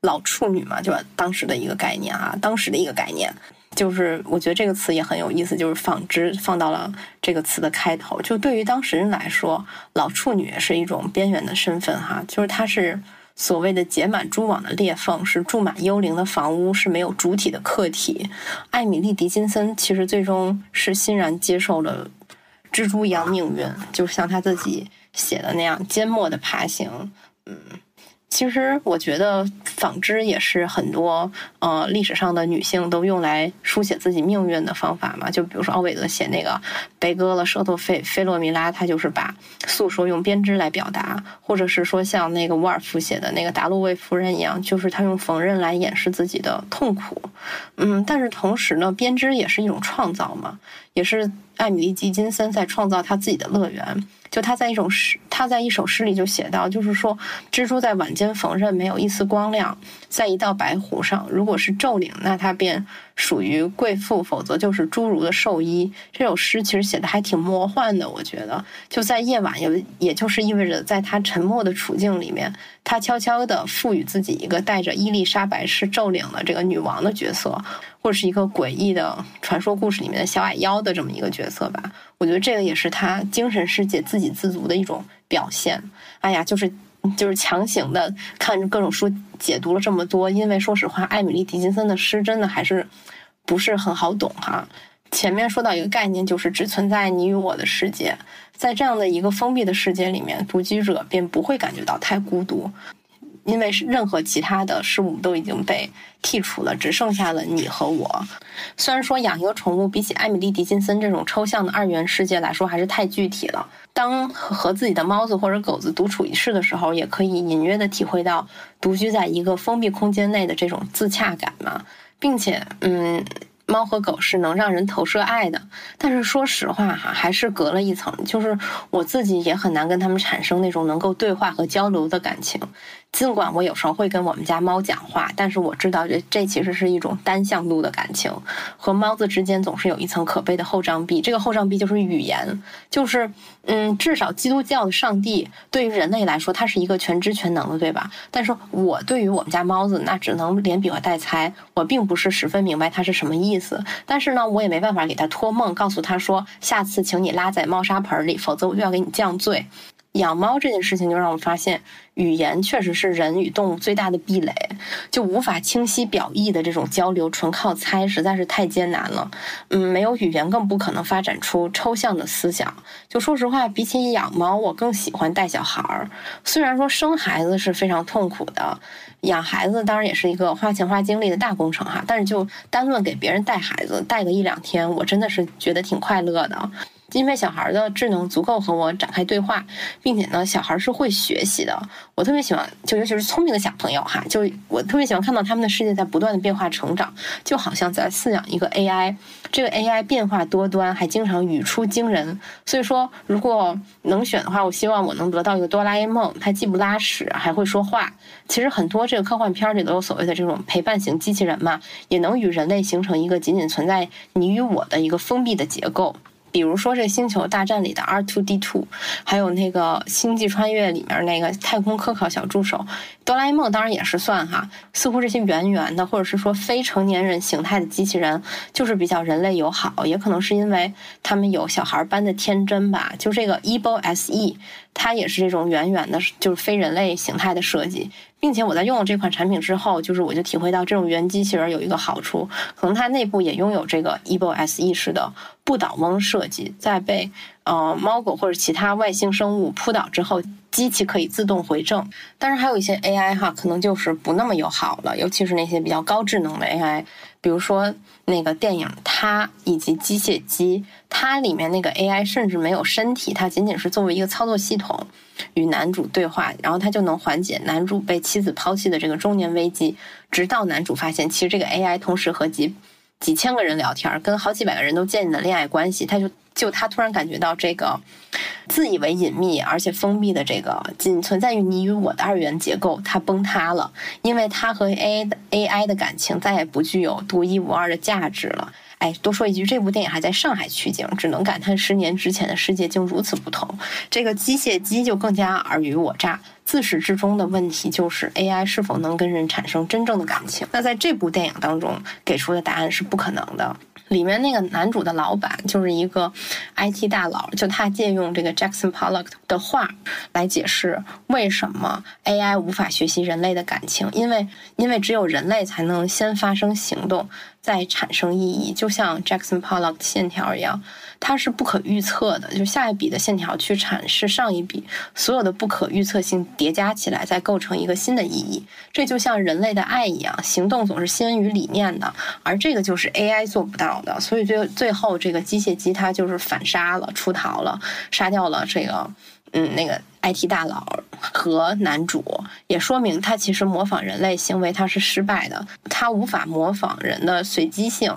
老处女嘛，就当时的一个概念啊，当时的一个概念。就是我觉得这个词也很有意思，就是纺织放到了这个词的开头。就对于当事人来说，老处女是一种边缘的身份哈，就是她是所谓的结满蛛网的裂缝，是住满幽灵的房屋，是没有主体的客体。艾米丽·狄金森其实最终是欣然接受了蜘蛛一样命运，就像她自己写的那样缄默的爬行，嗯。其实我觉得纺织也是很多呃历史上的女性都用来书写自己命运的方法嘛。就比如说奥维德写那个悲歌了舌头菲菲洛米拉，他就是把诉说用编织来表达，或者是说像那个沃尔夫写的那个达洛维夫人一样，就是他用缝纫来掩饰自己的痛苦。嗯，但是同时呢，编织也是一种创造嘛，也是艾米丽·吉金森在创造他自己的乐园。就他在一首诗，他在一首诗里就写到，就是说蜘蛛在晚间缝纫，没有一丝光亮，在一道白狐上，如果是昼领，那它便属于贵妇，否则就是侏儒的兽医。这首诗其实写的还挺魔幻的，我觉得就在夜晚，也也就是意味着在他沉默的处境里面，他悄悄地赋予自己一个带着伊丽莎白式咒领的这个女王的角色。或者是一个诡异的传说故事里面的小矮妖的这么一个角色吧，我觉得这个也是他精神世界自给自足的一种表现。哎呀，就是就是强行的看着各种书解读了这么多，因为说实话，艾米丽·狄金森的诗真的还是不是很好懂哈。前面说到一个概念，就是只存在你与我的世界，在这样的一个封闭的世界里面，独居者便不会感觉到太孤独。因为是任何其他的事物都已经被剔除了，只剩下了你和我。虽然说养一个宠物比起艾米丽·狄金森这种抽象的二元世界来说还是太具体了。当和自己的猫子或者狗子独处一室的时候，也可以隐约的体会到独居在一个封闭空间内的这种自洽感嘛，并且，嗯。猫和狗是能让人投射爱的，但是说实话哈，还是隔了一层，就是我自己也很难跟它们产生那种能够对话和交流的感情。尽管我有时候会跟我们家猫讲话，但是我知道这这其实是一种单向度的感情。和猫子之间总是有一层可悲的厚障壁，这个厚障壁就是语言，就是嗯，至少基督教的上帝对于人类来说，他是一个全知全能的，对吧？但是我对于我们家猫子，那只能连比划带猜，我并不是十分明白它是什么意思。但是呢，我也没办法给它托梦，告诉它说下次请你拉在猫砂盆里，否则我就要给你降罪。养猫这件事情就让我发现，语言确实是人与动物最大的壁垒，就无法清晰表意的这种交流，纯靠猜实在是太艰难了。嗯，没有语言更不可能发展出抽象的思想。就说实话，比起养猫，我更喜欢带小孩儿。虽然说生孩子是非常痛苦的，养孩子当然也是一个花钱花精力的大工程哈。但是就单论给别人带孩子，带个一两天，我真的是觉得挺快乐的。因为小孩的智能足够和我展开对话，并且呢，小孩是会学习的。我特别喜欢，就尤其是聪明的小朋友哈，就我特别喜欢看到他们的世界在不断的变化成长，就好像在饲养一个 AI。这个 AI 变化多端，还经常语出惊人。所以说，如果能选的话，我希望我能得到一个哆啦 A 梦，它既不拉屎，还会说话。其实很多这个科幻片里都有所谓的这种陪伴型机器人嘛，也能与人类形成一个仅仅存在你与我的一个封闭的结构。比如说这《星球大战》里的 R Two D Two，还有那个《星际穿越》里面那个太空科考小助手，哆啦 A 梦当然也是算哈。似乎这些圆圆的，或者是说非成年人形态的机器人，就是比较人类友好，也可能是因为他们有小孩般的天真吧。就这个 e b o S E，它也是这种圆圆的，就是非人类形态的设计。并且我在用了这款产品之后，就是我就体会到这种原机器人有一个好处，可能它内部也拥有这个 e b o SE 式的不倒翁设计，在被呃猫狗或者其他外星生物扑倒之后，机器可以自动回正。但是还有一些 AI 哈，可能就是不那么友好了，尤其是那些比较高智能的 AI，比如说那个电影《它》以及《机械姬》，它里面那个 AI 甚至没有身体，它仅仅是作为一个操作系统。与男主对话，然后他就能缓解男主被妻子抛弃的这个中年危机。直到男主发现，其实这个 AI 同时和几几千个人聊天，跟好几百个人都建立了恋爱关系。他就就他突然感觉到这个自以为隐秘而且封闭的这个仅存在于你与我的二元结构，它崩塌了，因为他和 A AI 的感情再也不具有独一无二的价值了。哎，多说一句，这部电影还在上海取景，只能感叹十年之前的世界竟如此不同。这个机械姬就更加尔虞我诈。自始至终的问题就是 AI 是否能跟人产生真正的感情？那在这部电影当中给出的答案是不可能的。里面那个男主的老板就是一个 IT 大佬，就他借用这个 Jackson Pollock 的话来解释为什么 AI 无法学习人类的感情，因为因为只有人类才能先发生行动。再产生意义，就像 Jackson Pollock 线条一样，它是不可预测的。就下一笔的线条去阐释上一笔，所有的不可预测性叠加起来，再构成一个新的意义。这就像人类的爱一样，行动总是先于理念的，而这个就是 AI 做不到所以最最后，这个机械姬它就是反杀了，出逃了，杀掉了这个。嗯，那个 IT 大佬和男主也说明，他其实模仿人类行为他是失败的，他无法模仿人的随机性。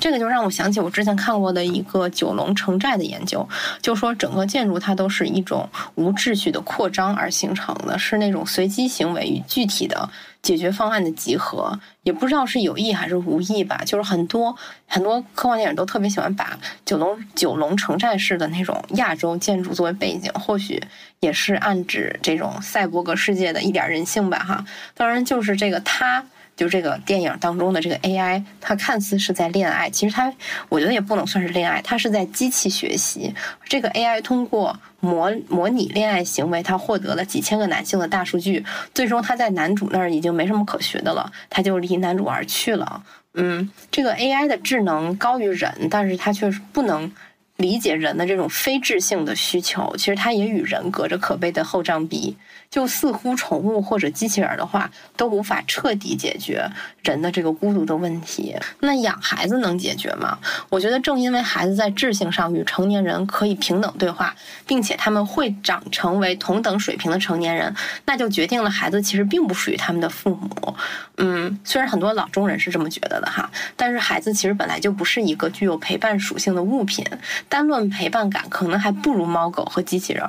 这个就让我想起我之前看过的一个九龙城寨的研究，就说整个建筑它都是一种无秩序的扩张而形成的，是那种随机行为与具体的解决方案的集合。也不知道是有意还是无意吧，就是很多很多科幻电影都特别喜欢把九龙九龙城寨式的那种亚洲建筑作为背景，或许也是暗指这种赛博格世界的一点人性吧，哈。当然，就是这个他。就这个电影当中的这个 AI，它看似是在恋爱，其实它我觉得也不能算是恋爱，它是在机器学习。这个 AI 通过模模拟恋爱行为，它获得了几千个男性的大数据，最终它在男主那儿已经没什么可学的了，它就离男主而去了。嗯，这个 AI 的智能高于人，但是它却不能。理解人的这种非智性的需求，其实它也与人隔着可悲的厚障壁。就似乎宠物或者机器人的话，都无法彻底解决人的这个孤独的问题。那养孩子能解决吗？我觉得正因为孩子在智性上与成年人可以平等对话，并且他们会长成为同等水平的成年人，那就决定了孩子其实并不属于他们的父母。嗯，虽然很多老中人是这么觉得的哈，但是孩子其实本来就不是一个具有陪伴属性的物品。单论陪伴感，可能还不如猫狗和机器人。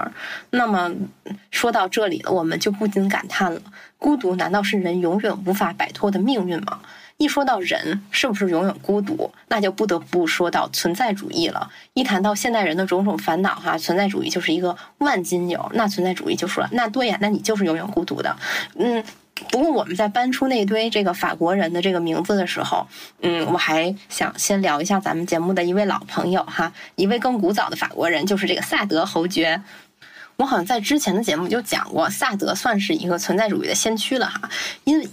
那么说到这里了，我们就不禁感叹了：孤独难道是人永远无法摆脱的命运吗？一说到人是不是永远孤独，那就不得不说到存在主义了。一谈到现代人的种种烦恼，哈，存在主义就是一个万金油。那存在主义就说：那对呀，那你就是永远孤独的。嗯。不过我们在搬出那堆这个法国人的这个名字的时候，嗯，我还想先聊一下咱们节目的一位老朋友哈，一位更古早的法国人，就是这个萨德侯爵。我好像在之前的节目就讲过，萨德算是一个存在主义的先驱了哈，因为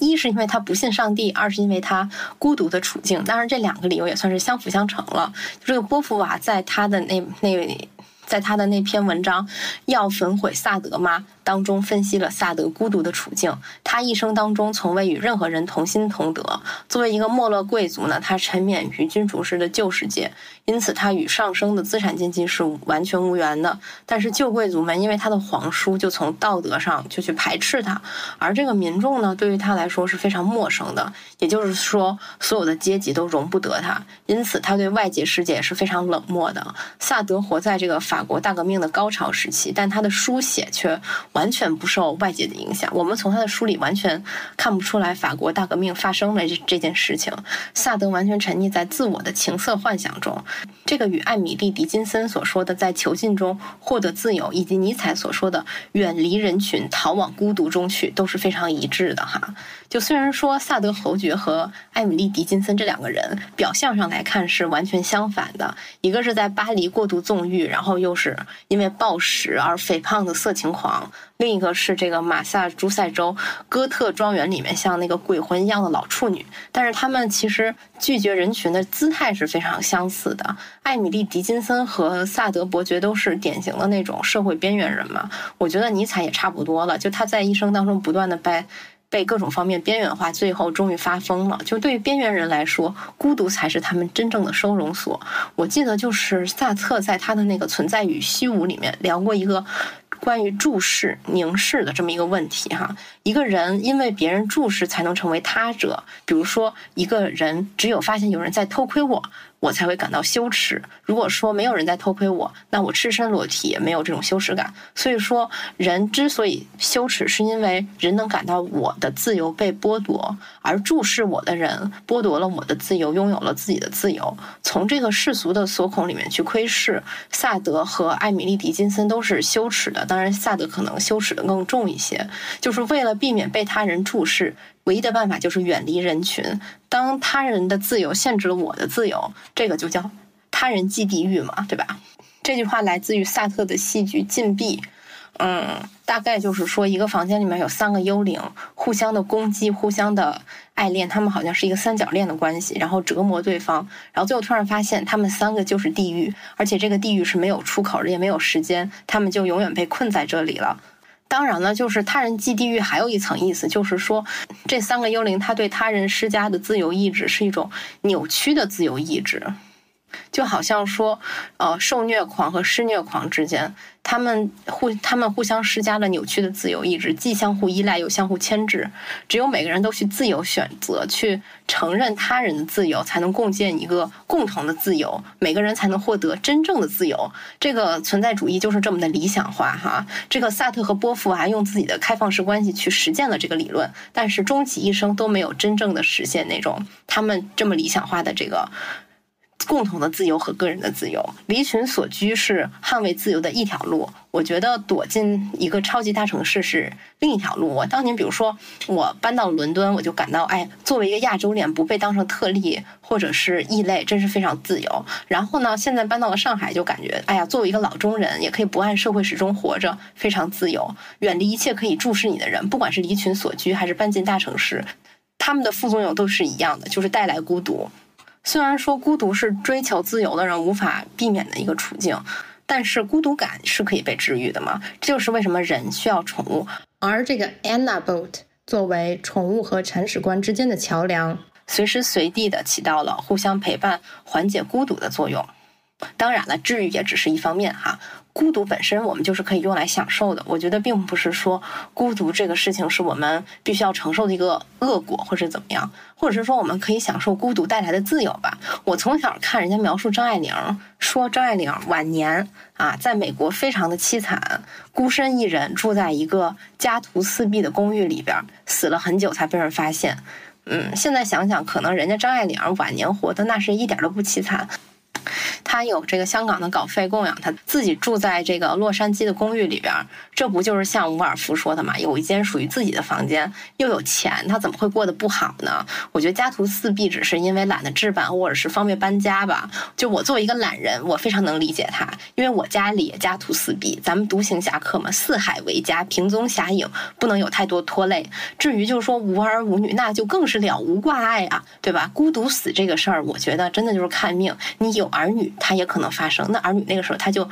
一是因为他不信上帝，二是因为他孤独的处境。当然，这两个理由也算是相辅相成了。这个波伏娃在他的那那。在他的那篇文章《要焚毁萨德吗》当中，分析了萨德孤独的处境。他一生当中从未与任何人同心同德。作为一个没落贵族呢，他沉湎于君主式的旧世界，因此他与上升的资产阶级是完全无缘的。但是旧贵族们因为他的皇叔，就从道德上就去排斥他，而这个民众呢，对于他来说是非常陌生的。也就是说，所有的阶级都容不得他，因此他对外界世界是非常冷漠的。萨德活在这个。法国大革命的高潮时期，但他的书写却完全不受外界的影响。我们从他的书里完全看不出来法国大革命发生了这这件事情。萨德完全沉溺在自我的情色幻想中，这个与艾米丽·狄金森所说的在囚禁中获得自由，以及尼采所说的远离人群、逃往孤独中去，都是非常一致的哈。就虽然说萨德侯爵和艾米丽·狄金森这两个人表象上来看是完全相反的，一个是在巴黎过度纵欲，然后又是因为暴食而肥胖的色情狂；另一个是这个马萨诸塞州哥特庄园里面像那个鬼魂一样的老处女。但是他们其实拒绝人群的姿态是非常相似的。艾米丽·狄金森和萨德伯爵都是典型的那种社会边缘人嘛。我觉得尼采也差不多了，就他在一生当中不断的被。被各种方面边缘化，最后终于发疯了。就对于边缘人来说，孤独才是他们真正的收容所。我记得就是萨特在他的那个《存在与虚无》里面聊过一个关于注视、凝视的这么一个问题哈。一个人因为别人注视才能成为他者，比如说一个人只有发现有人在偷窥我。我才会感到羞耻。如果说没有人在偷窥我，那我赤身裸体也没有这种羞耻感。所以说，人之所以羞耻，是因为人能感到我的自由被剥夺，而注视我的人剥夺了我的自由，拥有了自己的自由。从这个世俗的锁孔里面去窥视，萨德和艾米丽·狄金森都是羞耻的。当然，萨德可能羞耻的更重一些，就是为了避免被他人注视。唯一的办法就是远离人群。当他人的自由限制了我的自由，这个就叫他人即地狱嘛，对吧？这句话来自于萨特的戏剧《禁闭》。嗯，大概就是说，一个房间里面有三个幽灵，互相的攻击，互相的爱恋，他们好像是一个三角恋的关系，然后折磨对方，然后最后突然发现，他们三个就是地狱，而且这个地狱是没有出口的，也没有时间，他们就永远被困在这里了。当然了，就是他人即地狱，还有一层意思，就是说这三个幽灵他对他人施加的自由意志是一种扭曲的自由意志。就好像说，呃，受虐狂和施虐狂之间，他们互他们互相施加了扭曲的自由意志，既相互依赖又相互牵制。只有每个人都去自由选择，去承认他人的自由，才能共建一个共同的自由，每个人才能获得真正的自由。这个存在主义就是这么的理想化哈。这个萨特和波伏娃用自己的开放式关系去实践了这个理论，但是终其一生都没有真正的实现那种他们这么理想化的这个。共同的自由和个人的自由，离群所居是捍卫自由的一条路。我觉得躲进一个超级大城市是另一条路。我当年，比如说我搬到伦敦，我就感到，哎，作为一个亚洲脸，不被当成特例或者是异类，真是非常自由。然后呢，现在搬到了上海，就感觉，哎呀，作为一个老中人，也可以不按社会时钟活着，非常自由，远离一切可以注视你的人。不管是离群所居，还是搬进大城市，他们的副作用都是一样的，就是带来孤独。虽然说孤独是追求自由的人无法避免的一个处境，但是孤独感是可以被治愈的嘛？这就是为什么人需要宠物。而这个 Anna Boat 作为宠物和铲屎官之间的桥梁，随时随地的起到了互相陪伴、缓解孤独的作用。当然了，治愈也只是一方面哈。孤独本身，我们就是可以用来享受的。我觉得并不是说孤独这个事情是我们必须要承受的一个恶果，或者怎么样，或者是说我们可以享受孤独带来的自由吧。我从小看人家描述张爱玲，说张爱玲晚年啊，在美国非常的凄惨，孤身一人住在一个家徒四壁的公寓里边，死了很久才被人发现。嗯，现在想想，可能人家张爱玲晚年活的那是一点都不凄惨。他有这个香港的稿费供养，他自己住在这个洛杉矶的公寓里边，这不就是像伍尔夫说的嘛？有一间属于自己的房间，又有钱，他怎么会过得不好呢？我觉得家徒四壁只是因为懒得置办，或者是方便搬家吧。就我作为一个懒人，我非常能理解他，因为我家里也家徒四壁。咱们独行侠客嘛，四海为家，萍踪侠影，不能有太多拖累。至于就是说无儿无女，那就更是了无挂碍啊，对吧？孤独死这个事儿，我觉得真的就是看命。你有儿女。他也可能发生。那儿女那个时候他就，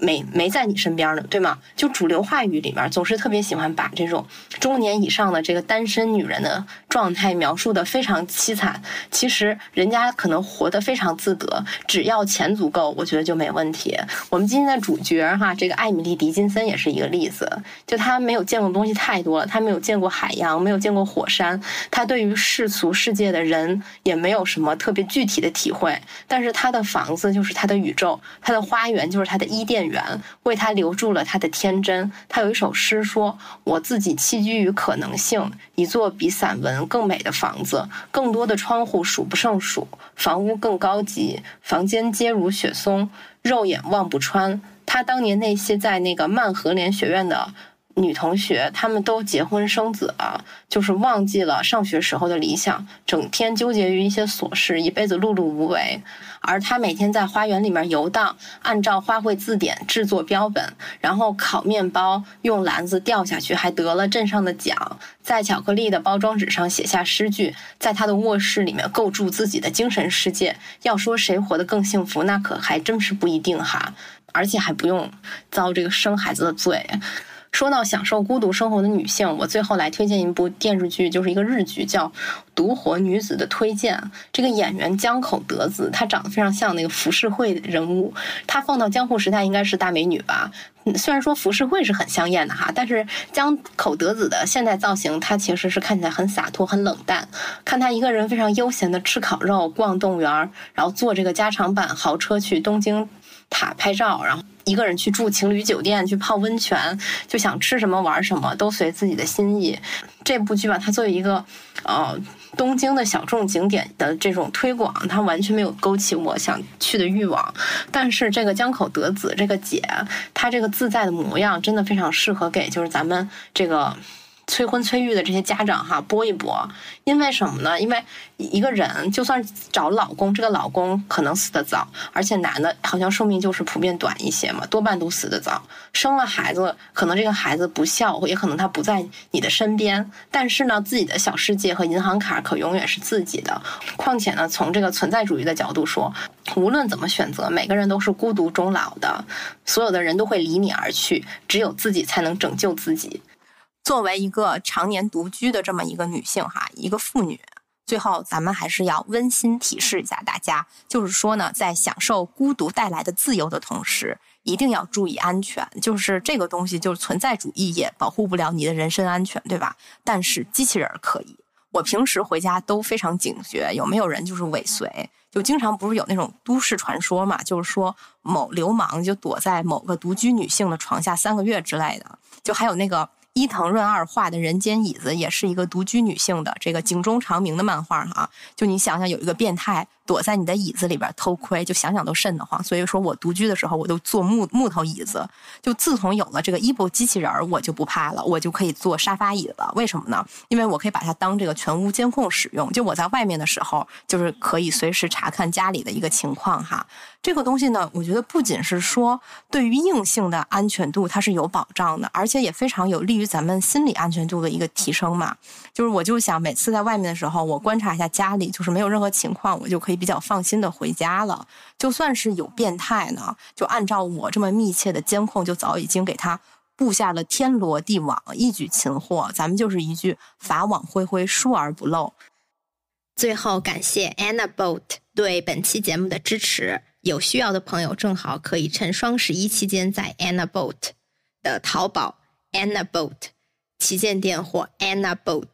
没没在你身边呢，对吗？就主流话语里面总是特别喜欢把这种中年以上的这个单身女人的状态描述的非常凄惨。其实人家可能活得非常自得，只要钱足够，我觉得就没问题。我们今天的主角哈，这个艾米丽·狄金森也是一个例子。就她没有见过东西太多了，她没有见过海洋，没有见过火山，她对于世俗世界的人也没有什么特别具体的体会。但是她的房子就是她的宇宙，她的花园就是她的伊甸园，为他留住了他的天真。他有一首诗说：“我自己栖居于可能性，一座比散文更美的房子，更多的窗户数不胜数，房屋更高级，房间皆如雪松，肉眼望不穿。”他当年那些在那个曼荷莲学院的。女同学，她们都结婚生子了，就是忘记了上学时候的理想，整天纠结于一些琐事，一辈子碌碌无为。而她每天在花园里面游荡，按照花卉字典制作标本，然后烤面包，用篮子掉下去，还得了镇上的奖。在巧克力的包装纸上写下诗句，在她的卧室里面构筑自己的精神世界。要说谁活得更幸福，那可还真是不一定哈，而且还不用遭这个生孩子的罪。说到享受孤独生活的女性，我最后来推荐一部电视剧，就是一个日剧，叫《独活女子的推荐》。这个演员江口德子，她长得非常像那个浮世绘人物。她放到江户时代应该是大美女吧？虽然说浮世绘是很香艳的哈，但是江口德子的现代造型，她其实是看起来很洒脱、很冷淡。看她一个人非常悠闲的吃烤肉、逛动物园，然后坐这个加长版豪车去东京塔拍照，然后。一个人去住情侣酒店，去泡温泉，就想吃什么玩什么，都随自己的心意。这部剧吧，它作为一个呃东京的小众景点的这种推广，它完全没有勾起我想去的欲望。但是这个江口德子这个姐，她这个自在的模样，真的非常适合给就是咱们这个。催婚催育的这些家长哈，播一播，因为什么呢？因为一个人就算找老公，这个老公可能死得早，而且男的好像寿命就是普遍短一些嘛，多半都死得早。生了孩子，可能这个孩子不孝，也可能他不在你的身边。但是呢，自己的小世界和银行卡可永远是自己的。况且呢，从这个存在主义的角度说，无论怎么选择，每个人都是孤独终老的，所有的人都会离你而去，只有自己才能拯救自己。作为一个常年独居的这么一个女性哈，一个妇女，最后，咱们还是要温馨提示一下大家，就是说呢，在享受孤独带来的自由的同时，一定要注意安全。就是这个东西，就是存在主义也保护不了你的人身安全，对吧？但是机器人可以。我平时回家都非常警觉，有没有人就是尾随？就经常不是有那种都市传说嘛，就是说某流氓就躲在某个独居女性的床下三个月之类的，就还有那个。伊藤润二画的人间椅子也是一个独居女性的这个警钟长鸣的漫画哈，就你想想有一个变态。躲在你的椅子里边偷窥，就想想都瘆得慌。所以说我独居的时候，我都坐木木头椅子。就自从有了这个 EVO 机器人，我就不怕了，我就可以坐沙发椅了。为什么呢？因为我可以把它当这个全屋监控使用。就我在外面的时候，就是可以随时查看家里的一个情况哈。这个东西呢，我觉得不仅是说对于硬性的安全度它是有保障的，而且也非常有利于咱们心理安全度的一个提升嘛。就是我就想每次在外面的时候，我观察一下家里，就是没有任何情况，我就可以。比较放心的回家了，就算是有变态呢，就按照我这么密切的监控，就早已经给他布下了天罗地网，一举擒获。咱们就是一句法网恢恢，疏而不漏。最后感谢 Anna Boat 对本期节目的支持，有需要的朋友正好可以趁双十一期间在 Anna Boat 的淘宝 Anna Boat 旗舰店或 Anna Boat。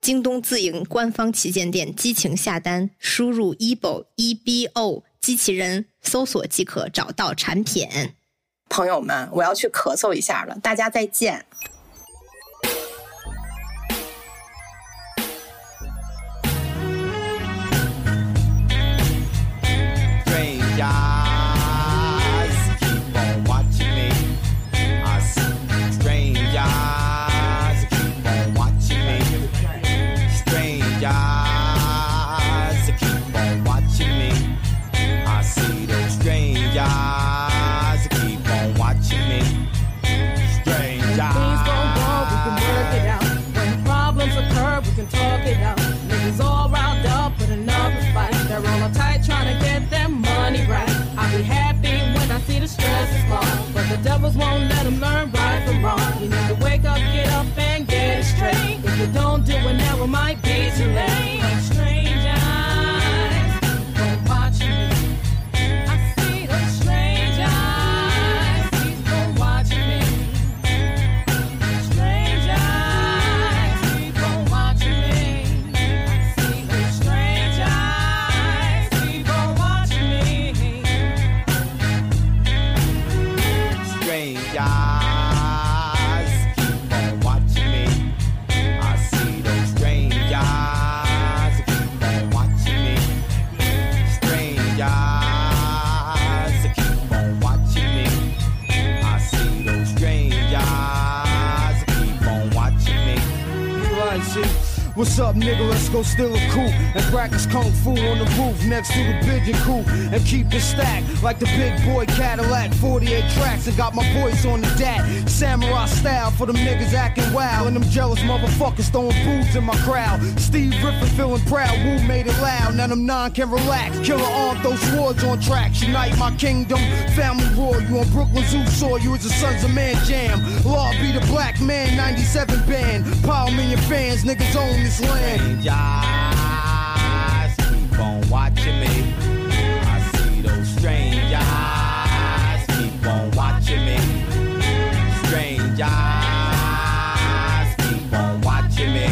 京东自营官方旗舰店激情下单，输入 ebo e b o 机器人搜索即可找到产品。朋友们，我要去咳嗽一下了，大家再见。Devils won't let them learn right from wrong. You need to wake up, get up, and get it straight. If you don't do it now, it might be too late. What's up, nigga? Let's go steal a coupe and practice kung fu on the roof next to the pigeon coop and keep it stacked like the big boy Cadillac. 48 tracks and got my voice on the dat. Samurai style for them niggas acting wild and them jealous motherfuckers throwing boots in my crowd. Steve Griffin feeling proud, Wu made it loud. Now them nine can relax. Killer arm, those swords on tracks. Unite my kingdom, family roar. You on Brooklyn Zoo saw you as the Sons of Man jam. Law be the black man, 97 band. Power your fans, niggas own this land. Strangers keep on watching me. I see those strange eyes keep on watching me. Strange eyes keep on watching me.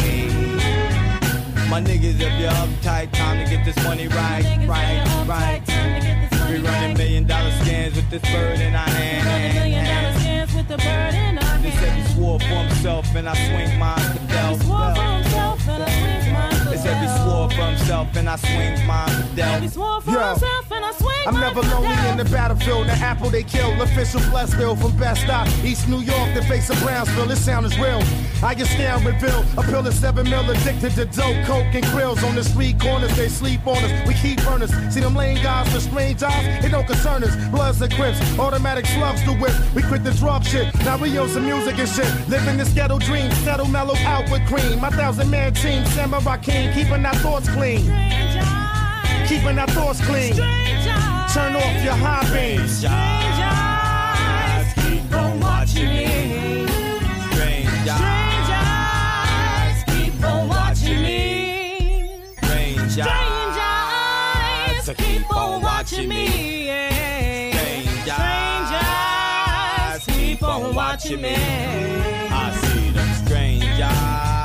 My niggas, if you're uptight, time to get this money right, right, right. We running million dollar scans with this bird in our hand. Million dollar scans with the bird in our hand. They said he swore for himself, and I swing mine to death. It's every swore for himself and I swing mine for death. I'm never lonely in the battlefield. The apple they killed. Official Blessville from Best Stop. East New York, the face of Brownsville. This sound is real. I get with Bill. A pill of seven mil addicted to dope, coke, and grills. On the street corners, they sleep on us. We keep burners. See them lame guys for strange eyes? It don't concern us. Bloods and crips. Automatic slugs to whip. We quit the drop shit. Now we own some music and shit. Living this ghetto dream. Settle mellow out with cream. My thousand man team. Samurai King. Keeping our thoughts clean. Keeping our thoughts clean. Turn off your high beams. Strange eyes keep on watching me. Strange eyes keep on watching me. Strange So keep on watching me. Watching me. I see them strange eyes